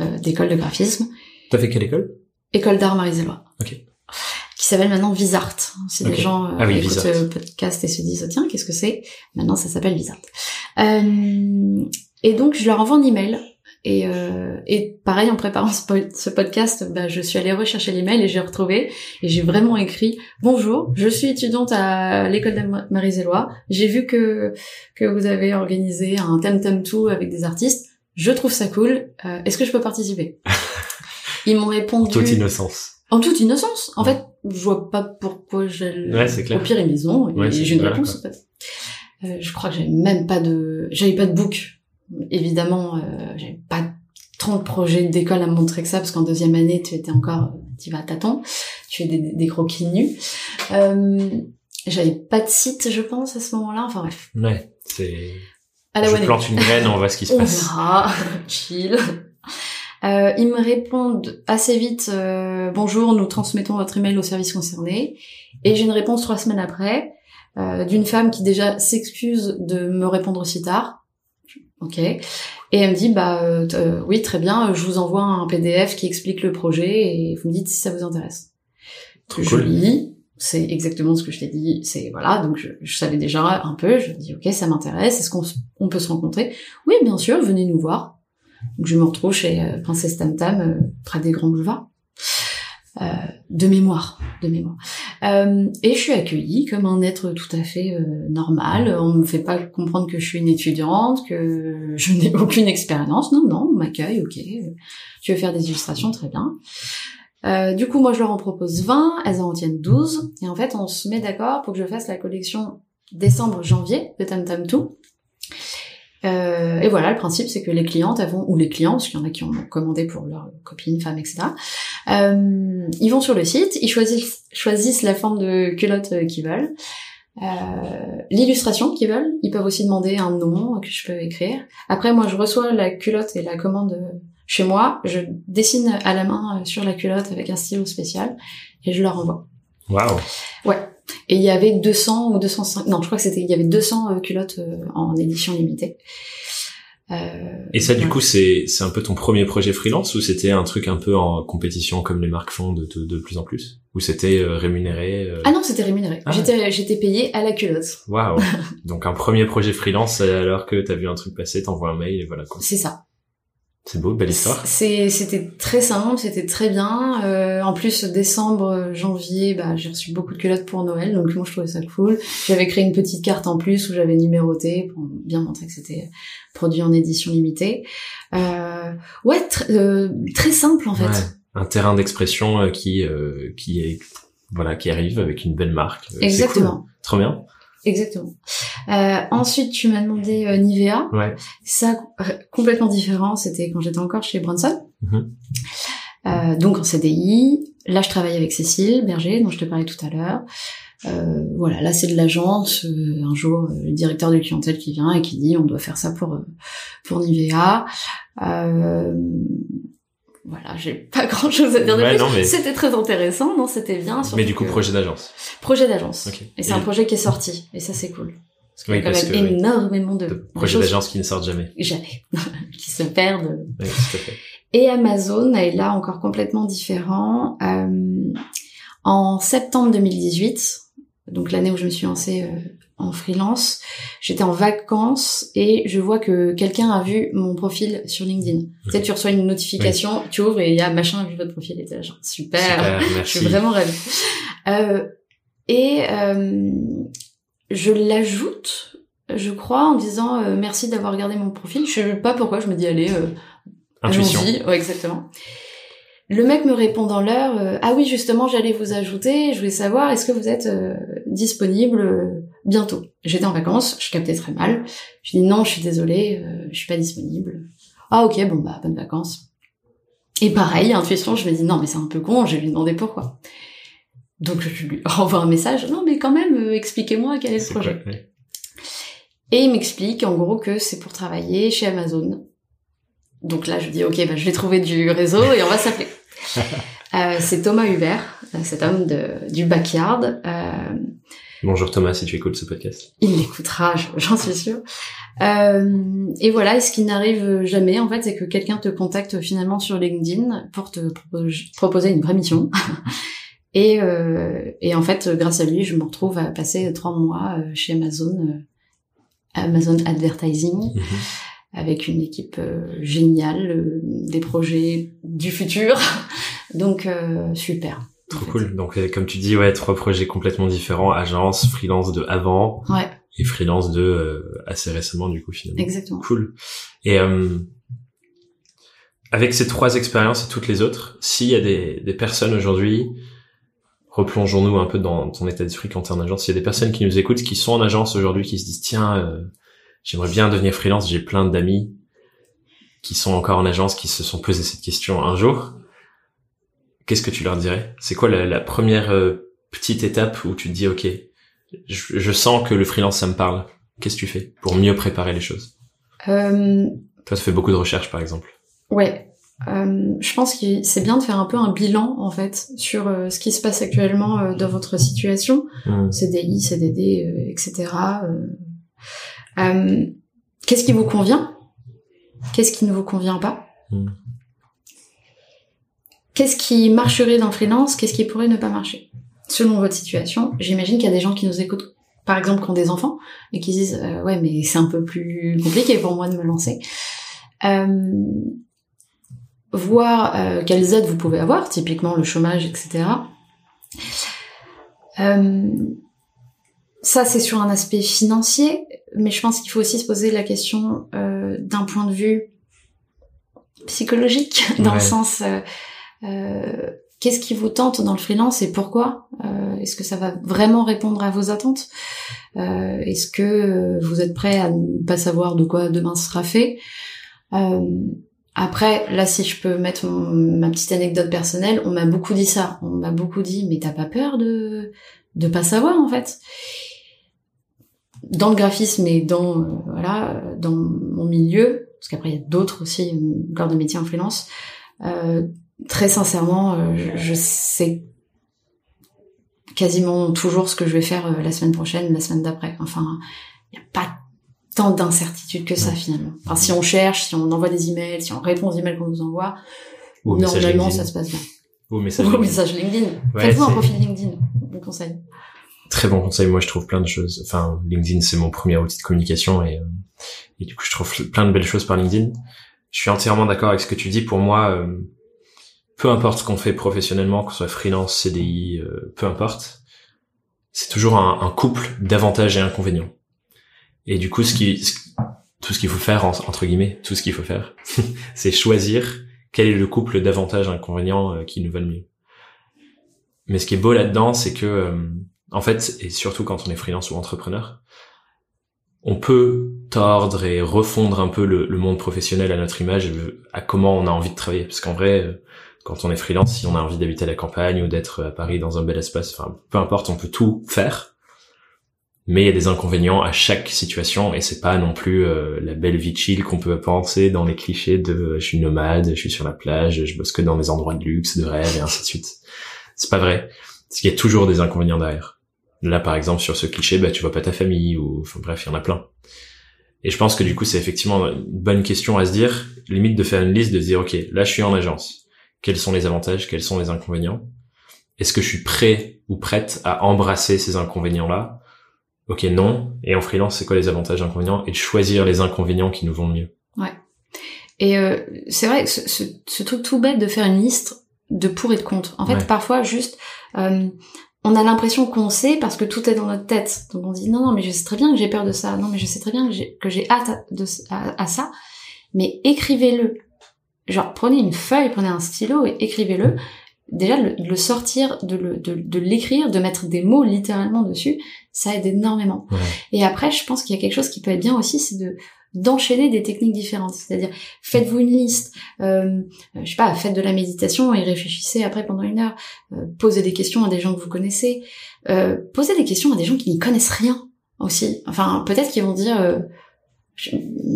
euh, d'école de graphisme,
T'as fait quelle école?
École d'art Marie-Zélois.
Ok.
Qui s'appelle maintenant Visart. Si
Ok.
des gens euh,
Ah oui,
écoutent le podcast et se disent, tiens, qu'est-ce que c'est? Maintenant, ça s'appelle Visart. Euh, et donc, je leur envoie un email. Et, euh, et pareil, en préparant ce, po- ce podcast, bah, je suis allée rechercher l'email et j'ai retrouvé. Et j'ai vraiment écrit « Bonjour, je suis étudiante à l'école de Ma- Marie-Zélois. J'ai vu que, que vous avez organisé un Tam Tam Tout avec des artistes. Je trouve ça cool. Euh, Est-ce que je peux participer ?» *laughs* Ils m'ont répondu...
Toute innocence.
En toute innocence. En
Ouais.
fait, je vois pas pourquoi j'ai...
Ouais, c'est clair.
Au pire, ils m'y ont. Et
Ouais,
j'ai une réponse, en fait. Euh, je crois que j'avais même pas de... J'avais pas de book. Évidemment, euh, j'avais pas tant de projets d'école à me montrer que ça, parce qu'en deuxième année, tu étais encore... Tu vas à tâtons. Tu fais des, des croquis nus. Euh, j'avais pas de site, je pense, à ce moment-là. Enfin bref.
Ouais, c'est...
À la
Je
one
plante une graine, on voit ce qui se *laughs*
on
passe.
verra, *laughs* chill. Euh, ils me répondent assez vite euh, bonjour, nous transmettons votre email au service concerné. Et j'ai une réponse trois semaines après euh, d'une femme qui déjà s'excuse de me répondre si tard. Ok. Et elle me dit bah euh, euh, oui très bien, je vous envoie un PDF qui explique le projet et vous me dites si ça vous intéresse.
Trop
je
cool.
lis, c'est exactement ce que je t'ai dit, c'est voilà, donc je, je savais déjà un peu, je me dis ok ça m'intéresse, est-ce qu'on on peut se rencontrer? Oui bien sûr, venez nous voir. Donc je me retrouve chez euh, Princesse Tam Tam, euh, près des Grands Boulevards. Euh, de mémoire, de mémoire. Euh, et je suis accueillie comme un être tout à fait euh, normal. On me fait pas comprendre que je suis une étudiante, que je n'ai aucune expérience. Non, non, on m'accueille, ok. Tu veux faire des illustrations, très bien. Euh, du coup, moi, je leur en propose 20, elles en tiennent 12, et en fait, on se met d'accord pour que je fasse la collection décembre-janvier de Tam Tam Tout. Euh, et voilà, le principe, c'est que les clientes, elles vont, ou les clients, parce qu'il y en a qui ont commandé pour leurs copines, femmes, etc., euh, ils vont sur le site, ils choisissent, choisissent la forme de culotte euh, qu'ils veulent, euh, l'illustration qu'ils veulent, ils peuvent aussi demander un nom que je peux écrire. Après, moi, je reçois la culotte et la commande euh, chez moi, je dessine à la main euh, sur la culotte avec un stylo spécial, et je leur envoie.
Waouh.
Et il y avait 200 ou 205, non, je crois que c'était, il y avait 200 euh, culottes en édition limitée. Euh,
Et ça, du coup, c'est c'est un peu ton premier projet freelance ou c'était un truc un peu en compétition comme les marques font de, de, de plus en plus? Ou c'était euh, rémunéré euh,
Ah non, c'était rémunéré.
Ah.
J'étais, j'étais payée à la culotte.
Waouh *laughs* Donc un premier projet freelance alors que t'as vu un truc passer, t'envoies un mail et voilà quoi.
C'est ça.
C'est beau, belle histoire.
C'est, c'était très simple, c'était très bien. Euh, en plus, décembre, janvier, bah, j'ai reçu beaucoup de culottes pour Noël, donc moi je trouvais ça cool. J'avais créé une petite carte en plus où j'avais numéroté pour bien montrer que c'était produit en édition limitée. Euh, ouais, tr- euh, très simple en fait.
Ouais. Un terrain d'expression euh, qui euh, qui est voilà qui arrive avec une belle marque. Euh,
Exactement.
cool. Trop bien.
Exactement. Euh, ensuite, tu m'as demandé euh, Nivea.
Ouais.
Ça, complètement différent. C'était quand j'étais encore chez Bronson.
Mhm.
Euh, donc en CDI. Là, je travaille avec Cécile Berger, dont je te parlais tout à l'heure. Euh, voilà, là, c'est de l'agence. Euh, un jour, euh, le directeur de clientèle qui vient et qui dit on doit faire ça pour pour Nivea. Voilà, j'ai pas *laughs* grand chose à dire de
Ouais,
plus.
mais-
C'était très intéressant, non C'était bien.
Mais du coup
que-
projet d'agence.
projet d'agence. Et c'est un projet qui est sorti. Et ça, c'est cool. Parce
Oui,
y a quand même
que,
énormément de,
De projets d'agence qui ne sortent jamais.
jamais, *laughs* qui se perdent.
Oui, tout à fait.
Et Amazon est là encore complètement différent. Euh, en septembre 2018, donc l'année où je me suis lancée euh, en freelance, j'étais en vacances et je vois que quelqu'un a vu mon profil sur LinkedIn. Tu sais, tu reçois une notification, tu ouvres et il y a machin a vu votre profil et t'es là genre super.
Super, *laughs*
Je suis vraiment ravie. Euh, et euh, je l'ajoute, je crois, en disant euh, merci d'avoir regardé mon profil. Je sais pas pourquoi, je me dis allez, euh,
Intuition.
Ouais, exactement. Le mec me répond dans l'heure, euh, ah oui justement j'allais vous ajouter, je voulais savoir est-ce que vous êtes euh, disponible euh, bientôt. J'étais en vacances, je captais très mal. Je dis non, je suis désolée, je suis pas disponible. Ah ok bon bah bonnes vacances. Et pareil, intuition, je me dis non mais c'est un peu con, je vais lui demander pourquoi. Donc je lui *laughs* renvoie un message, non mais quand même expliquez-moi quel est le projet. Et il m'explique en gros que c'est pour travailler chez Amazon. Donc là je dis ok bah je vais trouver du réseau et on va s'appeler. *laughs* Euh, c'est Thomas Hubert, euh, cet homme de, du backyard. Euh,
Bonjour Thomas, si tu écoutes ce podcast.
Il l'écoutera, j'en suis sûre. Euh, et voilà, et ce qui n'arrive jamais, en fait, c'est que quelqu'un te contacte finalement sur LinkedIn pour te proposer une vraie mission. *laughs* et, euh, et en fait, grâce à lui, je me retrouve à passer trois mois chez Amazon, Amazon Advertising. Mhm avec une équipe euh, géniale, euh, des projets du futur. *laughs* Donc euh, super.
Trop cool. Donc comme tu dis, ouais, trois projets complètement différents, agence, freelance de avant
ouais.
et freelance de assez récemment du coup finalement.
Exactement.
Cool. Et avec ces trois expériences et toutes les autres, s'il y a des, des personnes aujourd'hui, replongeons-nous un peu dans ton état d'esprit quand t'es en agence, s'il y a des personnes qui nous écoutent, qui sont en agence aujourd'hui, qui se disent tiens, j'aimerais bien devenir freelance. J'ai plein d'amis qui sont encore en agence, qui se sont posé cette question un jour. Qu'est-ce que tu leur dirais? C'est quoi la, première euh, petite étape où tu te dis, ok, je, sens que le freelance, ça me parle. Qu'est-ce que tu fais pour mieux préparer les choses?
Euh...
Toi, tu fais beaucoup de recherches, par exemple.
Ouais. Euh, je pense que c'est bien de faire un peu un bilan en fait sur euh, ce qui se passe actuellement dans votre situation, mmh. CDI, CDD, etc. Qu'est-ce qui vous convient? Qu'est-ce qui ne vous convient pas? Hmm. Qu'est-ce qui marcherait dans le freelance? Qu'est-ce qui pourrait ne pas marcher? Selon votre situation, j'imagine qu'il y a des gens qui nous écoutent, par exemple, qui ont des enfants, et qui disent euh, Ouais, mais c'est un peu plus compliqué pour moi de me lancer. Euh, voir euh, quelles aides vous pouvez avoir, typiquement le chômage, etc. Ça, c'est sur un aspect financier, mais je pense qu'il faut aussi se poser la question d'un point de vue psychologique, *laughs* dans le sens euh, euh, qu'est-ce qui vous tente dans le freelance et pourquoi Est-ce que ça va vraiment répondre à vos attentes Est-ce que vous êtes prêt à ne pas savoir de quoi demain sera fait après, là, si je peux mettre ma petite anecdote personnelle, on m'a beaucoup dit ça. On m'a beaucoup dit, mais t'as pas peur de de pas savoir en fait? Dans le graphisme et dans euh, voilà dans mon milieu parce qu'après il y a d'autres aussi euh, corps de métier en freelance euh, très sincèrement euh, je, sais quasiment toujours ce que je vais faire la semaine prochaine la semaine d'après enfin il n'y a pas tant d'incertitude que ça finalement enfin si on cherche si on envoie des emails si on répond aux emails qu'on nous envoie normalement ça se passe bien
ou message,
message LinkedIn faites-vous un profil LinkedIn bon conseil
très bon conseil. Moi, je trouve plein de choses. Enfin, LinkedIn, c'est mon premier outil de communication et, euh, et du coup, je trouve plein de belles choses par LinkedIn. Je suis entièrement d'accord avec ce que tu dis. Pour moi, euh, peu importe ce qu'on fait professionnellement, ce soit freelance, CDI, euh, peu importe, c'est toujours un, un couple d'avantages et inconvénients. Et du coup, ce qui, tout ce qu'il faut faire, entre guillemets, tout ce qu'il faut faire, *laughs* c'est choisir quel est le couple d'avantages et inconvénients qui nous va le mieux. Mais ce qui est beau là-dedans, c'est que en fait, et surtout quand on est freelance ou entrepreneur, on peut tordre et refondre un peu le, monde professionnel à notre image, à comment on a envie de travailler. Parce qu'en vrai, euh, quand on est freelance, si on a envie d'habiter la campagne ou d'être à Paris dans un bel espace, enfin, peu importe, on peut tout faire. Mais il y a des inconvénients à chaque situation et c'est pas non plus euh, la belle vie chill qu'on peut penser dans les clichés de je suis nomade, je suis sur la plage, je bosse que dans des endroits de luxe, de rêve et ainsi de suite. C'est pas vrai. Parce qu'il y a toujours des inconvénients derrière. Là, par exemple, sur ce cliché, bah, tu vois pas ta famille, ou, enfin, bref, il y en a plein. Et je pense que du coup, c'est effectivement une bonne question à se dire, limite de faire une liste, de se dire, OK, là, je suis en agence. Quels sont les avantages? Quels sont les inconvénients? Est-ce que je suis prêt ou prête à embrasser ces inconvénients-là? Ok, non. Et en freelance, c'est quoi les avantages inconvénients? Et de choisir les inconvénients qui nous vont le mieux.
Ouais. Et euh, c'est vrai que ce, ce, truc tout bête de faire une liste de pour et de contre. En fait, parfois, juste, euh, on a l'impression qu'on sait parce que tout est dans notre tête. Donc on dit non, non, mais je sais très bien que j'ai peur de ça. Non, mais je sais très bien que j'ai, que j'ai hâte de, à, ça. Mais écrivez-le. Genre prenez une feuille, prenez un stylo et écrivez-le. Déjà de le sortir, de le, de, de l'écrire, de mettre des mots littéralement dessus, ça aide énormément.
Ouais.
Et après, je pense qu'il y a quelque chose qui peut être bien aussi, c'est de d'enchaîner des techniques différentes. C'est-à-dire, faites-vous une liste, euh, je sais pas, faites de la méditation et réfléchissez après pendant une heure. Euh, posez des questions à des gens que vous connaissez. Euh, posez des questions à des gens qui n'y connaissent rien aussi. Enfin, peut-être qu'ils vont dire euh,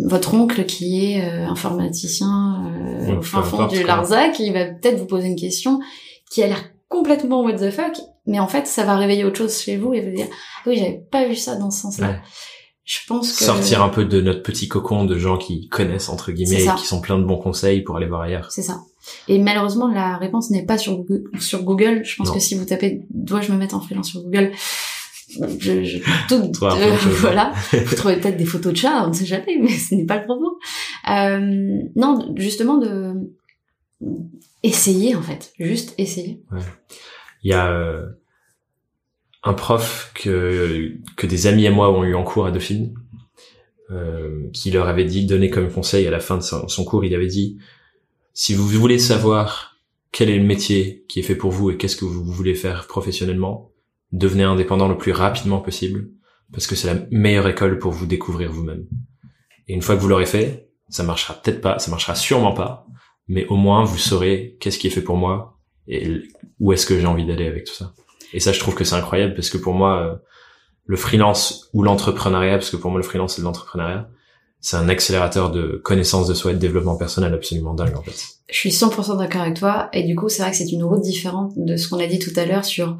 votre oncle qui est euh, informaticien au fin fond du. Larzac, il va peut-être vous poser une question qui a l'air complètement what the fuck, mais en fait, ça va réveiller autre chose chez vous et vous dire ah oui, j'avais pas vu ça dans ce sens-là.
Ouais.
Je pense que
Sortir un peu de notre petit cocon de gens qui connaissent, entre guillemets, et qui sont plein de bons conseils pour aller voir ailleurs.
C'est ça. Et malheureusement, la réponse n'est pas sur Google. Sur Google. Je pense
Non.
que si vous tapez dois-je me mettre en freelance sur Google, je, je, tout, euh,
choses.
voilà. *laughs* Vous trouvez peut-être des photos de chats, on ne sait jamais, mais ce n'est pas le propos. Euh, non, justement de essayer en fait, juste essayer.
Il y a euh, un prof que, que des amis à moi ont eu en cours à Dauphine, euh, qui leur avait dit, donné comme conseil à la fin de son, son cours, il avait dit, si vous voulez savoir quel est le métier qui est fait pour vous et qu'est-ce que vous voulez faire professionnellement, devenez indépendant le plus rapidement possible, parce que c'est la meilleure école pour vous découvrir vous-même. Et une fois que vous l'aurez fait, ça marchera peut-être pas, ça marchera sûrement pas, mais au moins vous saurez qu'est-ce qui est fait pour moi et où est-ce que j'ai envie d'aller avec tout ça. Et ça, je trouve que c'est incroyable parce que pour moi, euh, le freelance ou l'entrepreneuriat, parce que pour moi, le freelance c'est l'entrepreneuriat, c'est un accélérateur de connaissance de soi et de développement personnel absolument dingue, en fait.
Je suis 100% d'accord avec toi. Et du coup, c'est vrai que c'est une route différente de ce qu'on a dit tout à l'heure sur,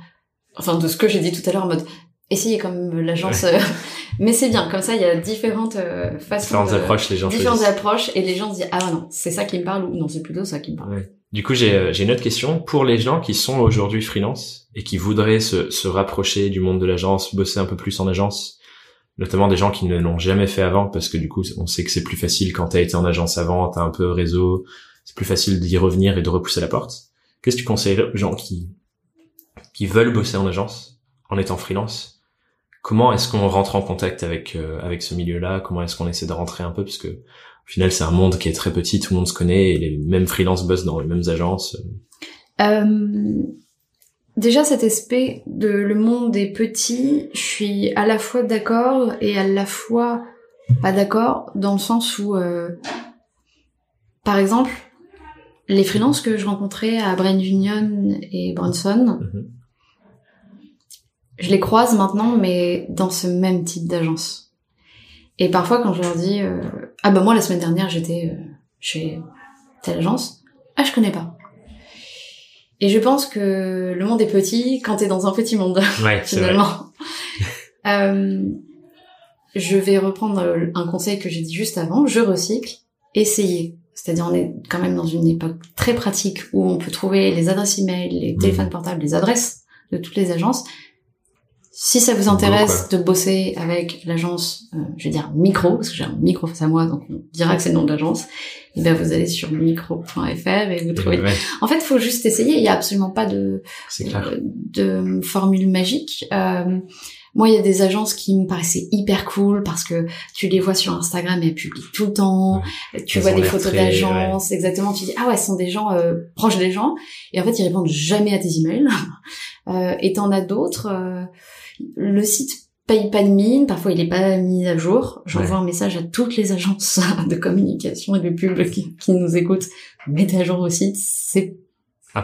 enfin, de ce que j'ai dit tout à l'heure en mode, essayez comme l'agence, euh, *laughs* mais c'est bien. Comme ça, il y a différentes euh, façons
Différentes
de-
approches, les gens
différentes
choisissent.
approches et les gens se disent ah ouais, non c'est ça qui me parle ou non c'est plutôt ça qui me parle
Ouais. Du coup, j'ai euh, j'ai une autre question pour les gens qui sont aujourd'hui freelance et qui voudraient se, se rapprocher du monde de l'agence, bosser un peu plus en agence, notamment des gens qui ne l'ont jamais fait avant parce que du coup, on sait que c'est plus facile quand t'as été en agence avant, t'as un peu réseau, c'est plus facile d'y revenir et de repousser la porte. Qu'est-ce que tu conseilles aux gens qui qui veulent bosser en agence en étant freelance Comment est-ce qu'on rentre en contact avec euh, avec ce milieu-là? Comment est-ce qu'on essaie de rentrer un peu? Parce que au final, c'est un monde qui est très petit, tout le monde se connaît, et les mêmes freelance bossent dans les mêmes agences.
Euh, déjà cet aspect de le monde est petit je suis à la fois d'accord et à la fois pas d'accord dans le sens où euh, par exemple les freelances que je rencontrais à Brain Union et Bronson
Mhm.
Je les croise maintenant, mais dans ce même type d'agence. Et parfois, quand je leur dis, euh, ah bah moi la semaine dernière j'étais euh, chez telle agence, ah je connais pas. Et je pense que le monde est petit quand t'es dans un petit monde
Ouais, *laughs*
finalement. *laughs* Euh, je vais reprendre euh, un conseil que j'ai dit juste avant, je recycle, essayez. C'est-à-dire on est quand même dans une époque très pratique où on peut trouver les adresses email, les
Mhm.
téléphones portables, les adresses de toutes les agences. Si ça vous intéresse de bosser avec l'agence, euh, je vais dire micro, parce que j'ai un micro face à moi, donc on dira que c'est le nom de l'agence, et ben vous allez sur micro.fr et vous trouvez.
Ouais,
En fait, il faut juste essayer. Il y a absolument pas de euh, de formule magique. Euh, moi, il y a des agences qui me paraissaient hyper cool parce que tu les vois sur Instagram et elles publient tout le temps. Tu
Elles
vois des photos d'agences, exactement. Tu dis ah ouais, ce sont des gens euh, proches des gens. Et en fait, ils répondent jamais à tes emails. *laughs* Euh, et t'en as d'autres. Le site paye pas de mine. Parfois, il est pas mis à jour. J'envoie
Ouais.
un message à toutes les agences *laughs* de communication et de pub qui, qui nous écoutent. Mettez à jour au site. C'est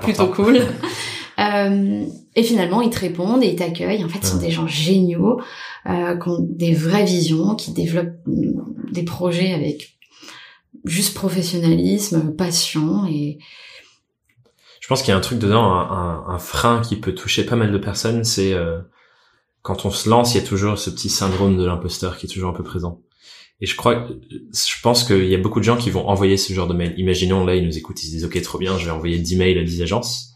plutôt cool. *laughs* Euh, et finalement, ils te répondent et ils t'accueillent. En fait, ce sont des gens géniaux, euh, qui ont des vraies visions, qui développent mm, des projets avec juste professionnalisme, passion et
Je pense qu'il y a un truc dedans, un, un, un frein qui peut toucher pas mal de personnes, c'est euh, quand on se lance, il y a toujours ce petit syndrome de l'imposteur qui est toujours un peu présent. Et je crois, je pense qu'il y a beaucoup de gens qui vont envoyer ce genre de mail. Imaginons là, ils nous écoutent, ils se disent ok, trop bien, je vais envoyer 10 mails à 10 agences.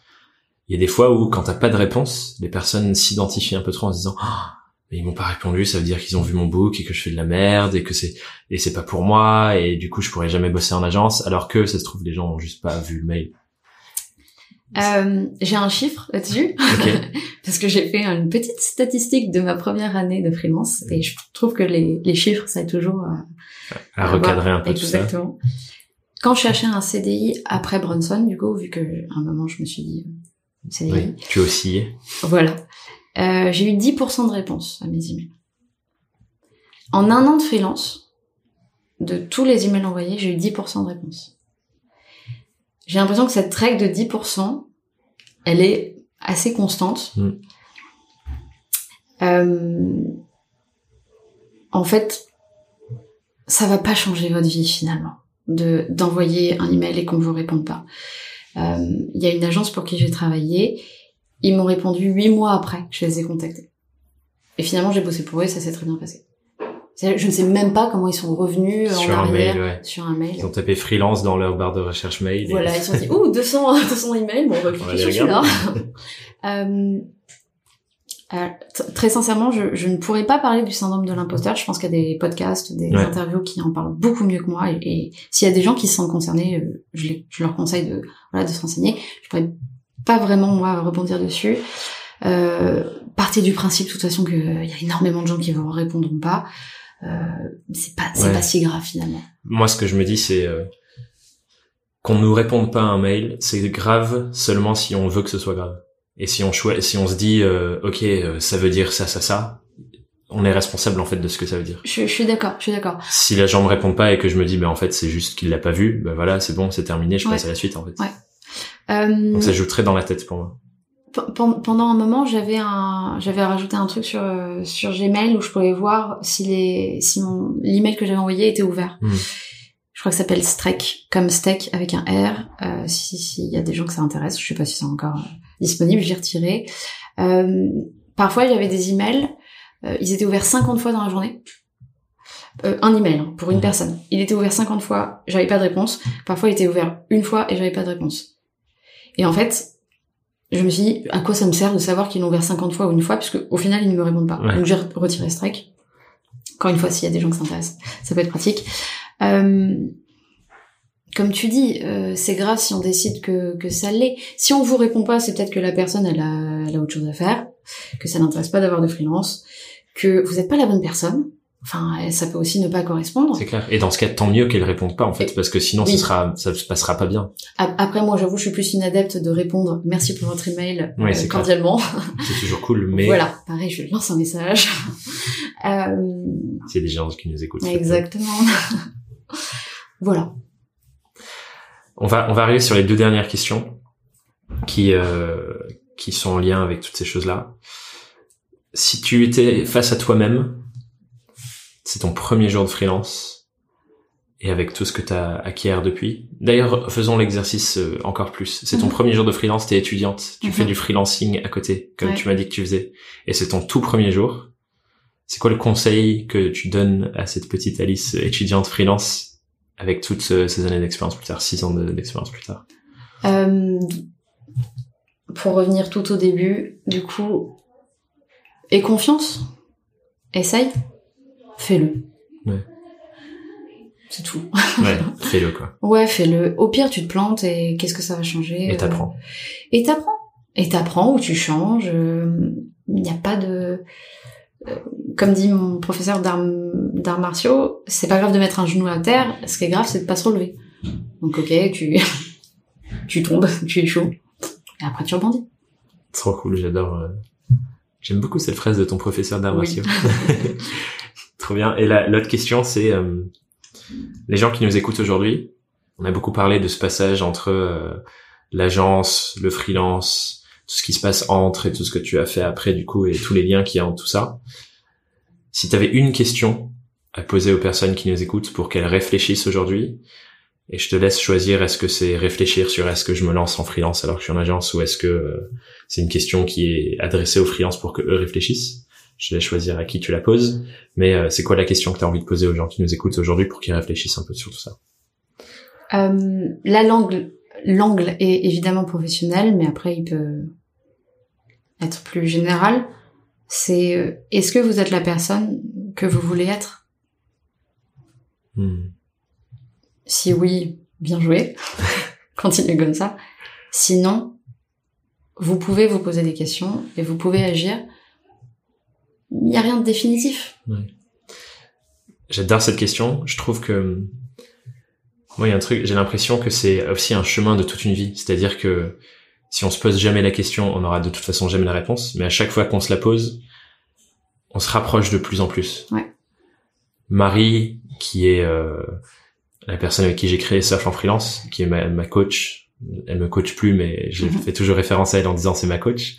Il y a des fois où quand t'as pas de réponse, les personnes s'identifient un peu trop en se disant Ah, mais ils m'ont pas répondu, ça veut dire qu'ils ont vu mon book et que je fais de la merde et que c'est et c'est pas pour moi et du coup je pourrais jamais bosser en agence alors que ça se trouve les gens ont juste pas vu le mail.
Euh, j'ai un chiffre là-dessus *laughs* parce que j'ai fait une petite statistique de ma première année de freelance et je trouve que les, les chiffres ça aide toujours à,
à recadrer un peu tout ça.
Exactement. quand je cherchais un CDI après Brunson, du coup, vu que à un moment je me suis dit euh, CDI,
Oui, tu oscillais.
voilà, euh, j'ai eu 10% de réponses à mes emails. En un an de freelance, de tous les emails envoyés, j'ai eu 10% de réponses. J'ai l'impression que cette règle de 10%, elle est assez constante.
Mm.
Euh, en fait, ça va pas changer votre vie finalement de d'envoyer un email et qu'on vous réponde pas. Euh, Il y a une agence pour qui j'ai travaillé, ils m'ont répondu huit mois après que je les ai contactés. Et finalement, j'ai bossé pour eux et ça s'est très bien passé. Je ne sais même pas comment ils sont revenus euh,
Sur
en
un
arrière
mail, ouais.
sur un mail.
Ils ont tapé freelance dans leur barre de recherche mail. et-
Voilà, *laughs* ils se sont dit, ouh, 200, 200 *laughs* emails, bon, on va cliquer sur celui-là. *laughs* euh, euh, très sincèrement, je, je ne pourrais pas parler du syndrome de l'imposteur. Je pense qu'il y a des podcasts, des
Ouais.
interviews qui en parlent beaucoup mieux que moi. Et, et s'il y a des gens qui se sentent concernés, euh, je, les- je leur conseille de, voilà, de se renseigner. Je pourrais pas vraiment, moi, rebondir dessus. Euh, partez du principe, de toute façon, qu'il y a énormément de gens qui vous répondrront pas. Euh, c'est pas, c'est
Ouais.
pas si grave, finalement.
Moi, ce que je me dis, c'est euh, qu'on nous réponde pas à un mail, c'est grave seulement si on veut que ce soit grave. Et si on si on se dit, euh, ok, euh, ça veut dire ça, ça, ça, on est responsable en fait de ce que ça veut dire.
Je, je suis d'accord, je suis d'accord.
Si les gens me répondent pas et que je me dis, ben en fait, c'est juste qu'il l'a pas vu, ben voilà, c'est bon, c'est terminé, je
Ouais.
passe à la suite en fait.
Ouais. Euh,
Donc ça joue très dans la tête pour moi.
Pe- pen- pendant un moment, j'avais un, j'avais rajouté un truc sur euh, sur Gmail où je pouvais voir si les, si mon l'email que j'avais envoyé était ouvert.
Mhm.
Je crois que ça s'appelle Streak, comme steak avec un R. Euh, si s'il y a des gens que ça intéresse, je sais pas si c'est encore euh, disponible, je l'ai retiré. Euh, parfois, j'avais des emails, euh, ils étaient ouverts 50 fois dans la journée. Euh, un email hein, pour une
Mhm.
personne. Il était ouvert 50 fois, j'avais pas de réponse. Parfois, il était ouvert une fois et j'avais pas de réponse. Et en fait, je me suis dit, à quoi ça me sert de savoir qu'ils l'ont ouvert 50 fois ou une fois, puisque au final, ils ne me répondent pas.
Ouais.
Donc j'ai retiré Strike. Encore une fois, s'il y a des gens qui s'intéressent, ça peut être pratique. Euh, comme tu dis, euh, c'est grave si on décide que, que ça l'est. Si on vous répond pas, c'est peut-être que la personne, elle a, elle a autre chose à faire, que ça n'intéresse pas d'avoir de freelance, que vous n'êtes pas la bonne personne. Enfin, ça peut aussi ne pas correspondre.
C'est clair. Et dans ce cas, tant mieux qu'elle répondent pas en fait, parce que sinon,
Oui.
ce sera, ça se passera pas bien.
Après, moi, j'avoue, je suis plus une adepte de répondre merci pour votre email
Ouais,
euh, cordialement.
C'est toujours cool, *laughs* mais
Voilà, pareil, je lance un message. *laughs* euh,
c'est des gens qui nous écoutent.
exactement. *laughs* voilà.
On va, on va arriver sur les deux dernières questions qui, euh, qui sont en lien avec toutes ces choses-là. Si tu étais face à toi-même, c'est ton premier jour de freelance, et avec tout ce que tu as acquiert depuis. D'ailleurs, faisons l'exercice euh, encore plus. C'est ton
Mhm.
premier jour de freelance, t'es étudiante, tu
Mhm.
fais du freelancing à côté, comme
Ouais.
tu m'as dit que tu faisais, et c'est ton tout premier jour. C'est quoi le conseil que tu donnes à cette petite Alice étudiante freelance avec toutes ce- ces années d'expérience plus tard, six ans de- d'expérience plus tard?
Euh, pour revenir tout au début, du coup, aie confiance, essaye, fais-le.
Ouais.
C'est tout.
Ouais, *laughs* fais-le quoi.
Ouais, fais-le. Au pire, tu te plantes et qu'est-ce que ça va changer
Et
euh,
t'apprends.
Et t'apprends. Et t'apprends ou tu changes. euh, Il n'y a pas de... euh, Comme dit mon professeur d'arts martiaux, c'est pas grave de mettre un genou à terre, ce qui est grave, c'est de pas se relever. Donc ok, tu, *laughs* tu tombes, *laughs* tu échoues, et après tu rebondis.
Trop cool, j'adore. euh, J'aime beaucoup cette phrase de ton professeur d'arts
Oui.
martiaux. Trop bien. Et la- l'autre question, c'est euh, les gens qui nous écoutent aujourd'hui. On a beaucoup parlé de ce passage entre euh, l'agence, le freelance, tout ce qui se passe entre et tout ce que tu as fait après du coup et tous les liens qu'il y a entre tout ça. Si tu avais une question à poser aux personnes qui nous écoutent pour qu'elles réfléchissent aujourd'hui, et je te laisse choisir est-ce que c'est réfléchir sur est-ce que je me lance en freelance alors que je suis en agence ou est-ce que euh, c'est une question qui est adressée aux freelances pour que eux réfléchissent? Je laisse choisir à qui tu la poses, mais euh, c'est quoi la question que tu as envie de poser aux gens qui nous écoutent aujourd'hui pour qu'ils réfléchissent un peu sur tout ça?
Euh, la langue, l'angle est évidemment professionnel, mais après il peut être plus général. C'est euh, est-ce que vous êtes la personne que vous voulez être?
Hmm.
Si oui, bien joué. *laughs* Continuez comme ça. Sinon, vous pouvez vous poser des questions et vous pouvez agir. Il n'y a rien de définitif.
J'adore cette question. Je trouve que Moi, il y a un truc, j'ai l'impression que c'est aussi un chemin de toute une vie. C'est-à-dire que si on se pose jamais la question, on aura de toute façon jamais la réponse. Mais à chaque fois qu'on se la pose, on se rapproche de plus en plus.
Ouais.
Marie, qui est euh, la personne avec qui j'ai créé Surf en freelance, qui est ma, ma coach, elle me coach plus, mais je
Mhm.
fais toujours référence à elle en disant c'est ma coach.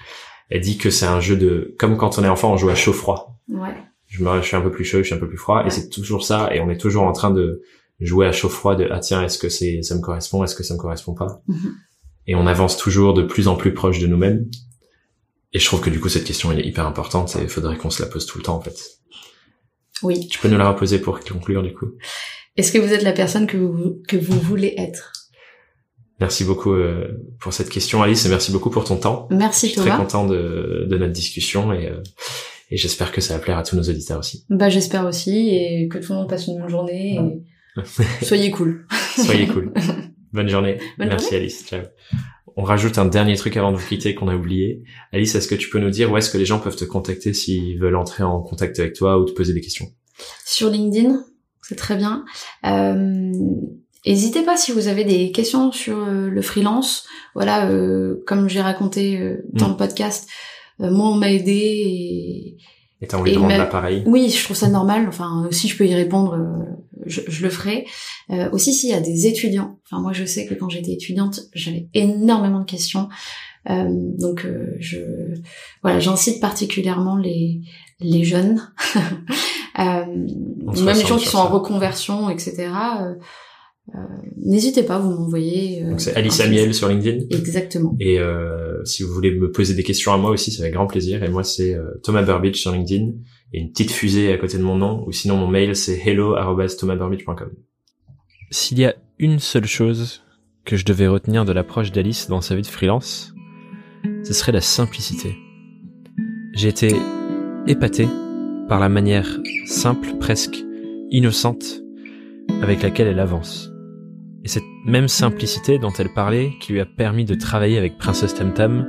Elle dit que c'est un jeu de, comme quand on est enfant, on joue à chaud-froid.
Ouais.
Je, me, je suis un peu plus chaud, je suis un peu plus froid, et c'est toujours ça, et on est toujours en train de jouer à chaud-froid de, ah tiens, est-ce que c'est, ça me correspond, est-ce que ça me correspond pas?
Mhm.
Et on avance toujours de plus en plus proche de nous-mêmes. Et je trouve que du coup, cette question, elle est hyper importante, et il faudrait qu'on se la pose tout le temps, en fait.
Oui.
Tu peux nous la reposer pour conclure, du coup?
Est-ce que vous êtes la personne que vous, que vous voulez être?
Merci beaucoup euh, pour cette question, Alice, et merci beaucoup pour ton temps.
Merci
Je suis très content de, de notre discussion et, euh, et j'espère que ça va plaire à tous nos auditeurs aussi.
Bah j'espère aussi et que tout le monde passe une bonne journée et *laughs* soyez cool. *laughs*
Soyez cool. *laughs* Bonne journée.
Bonne
merci Alice. Ciao. On rajoute un dernier truc avant de vous quitter qu'on a oublié. Alice, est-ce que tu peux nous dire où est-ce que les gens peuvent te contacter s'ils veulent entrer en contact avec toi ou te poser des questions?
Sur LinkedIn, c'est très bien. Euh, N'hésitez pas si vous avez des questions sur euh, le freelance. Voilà, euh, comme j'ai raconté euh, dans
Mm.
le podcast, euh, moi on m'a aidé et
Et t'as envie
Et
de rendre l'appareil
oui, je trouve ça normal. Enfin, si je peux y répondre, je, je le ferai. Euh, aussi, s'il y a des étudiants. Enfin, moi, je sais que quand j'étais étudiante, j'avais énormément de questions. Euh, donc, euh, je, voilà, j'incite particulièrement les les jeunes, *laughs* euh, même les gens qui sont en reconversion, etc. Euh, N'hésitez pas, vous m'envoyez. euh,
Donc c'est Alice Amiel sur LinkedIn.
Exactement.
Et euh, si vous voulez me poser des questions à moi aussi, c'est avec grand plaisir. Et moi, c'est euh, Thomas Burbidge sur LinkedIn. Et une petite fusée à côté de mon nom. Ou sinon, mon mail, c'est hello.thomasburbidge.com. S'il y a une seule chose que je devais retenir de l'approche d'Alice dans sa vie de freelance, ce serait la simplicité. J'ai été épaté par la manière simple, presque innocente, avec laquelle elle avance. Et cette même simplicité dont elle parlait qui lui a permis de travailler avec Princess Temtam,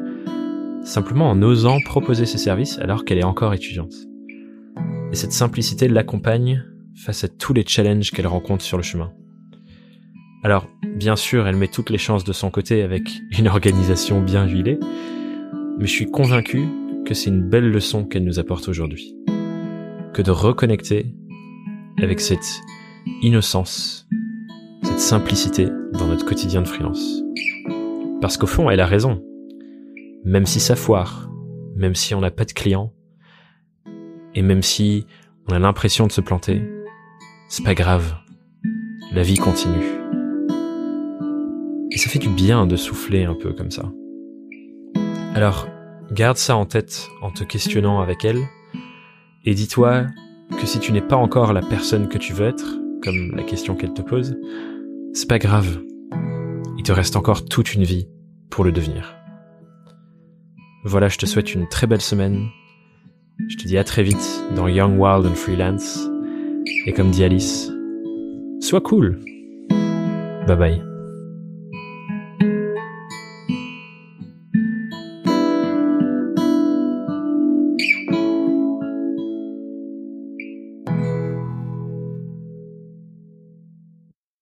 simplement en osant proposer ses services alors qu'elle est encore étudiante. Et cette simplicité l'accompagne face à tous les challenges qu'elle rencontre sur le chemin. Alors, bien sûr, elle met toutes les chances de son côté avec une organisation bien huilée, mais je suis convaincu que c'est une belle leçon qu'elle nous apporte aujourd'hui. Que de reconnecter avec cette innocence, simplicité dans notre quotidien de freelance. Parce qu'au fond, elle a raison. Même si ça foire, même si on n'a pas de clients, et même si on a l'impression de se planter, c'est pas grave. La vie continue. Et ça fait du bien de souffler un peu comme ça. Alors, garde ça en tête en te questionnant avec elle, et dis-toi que si tu n'es pas encore la personne que tu veux être, comme la question qu'elle te pose, c'est pas grave. Il te reste encore toute une vie pour le devenir. Voilà, je te souhaite une très belle semaine. Je te dis à très vite dans Young Wild and Freelance. Et comme dit Alice, sois cool. Bye bye.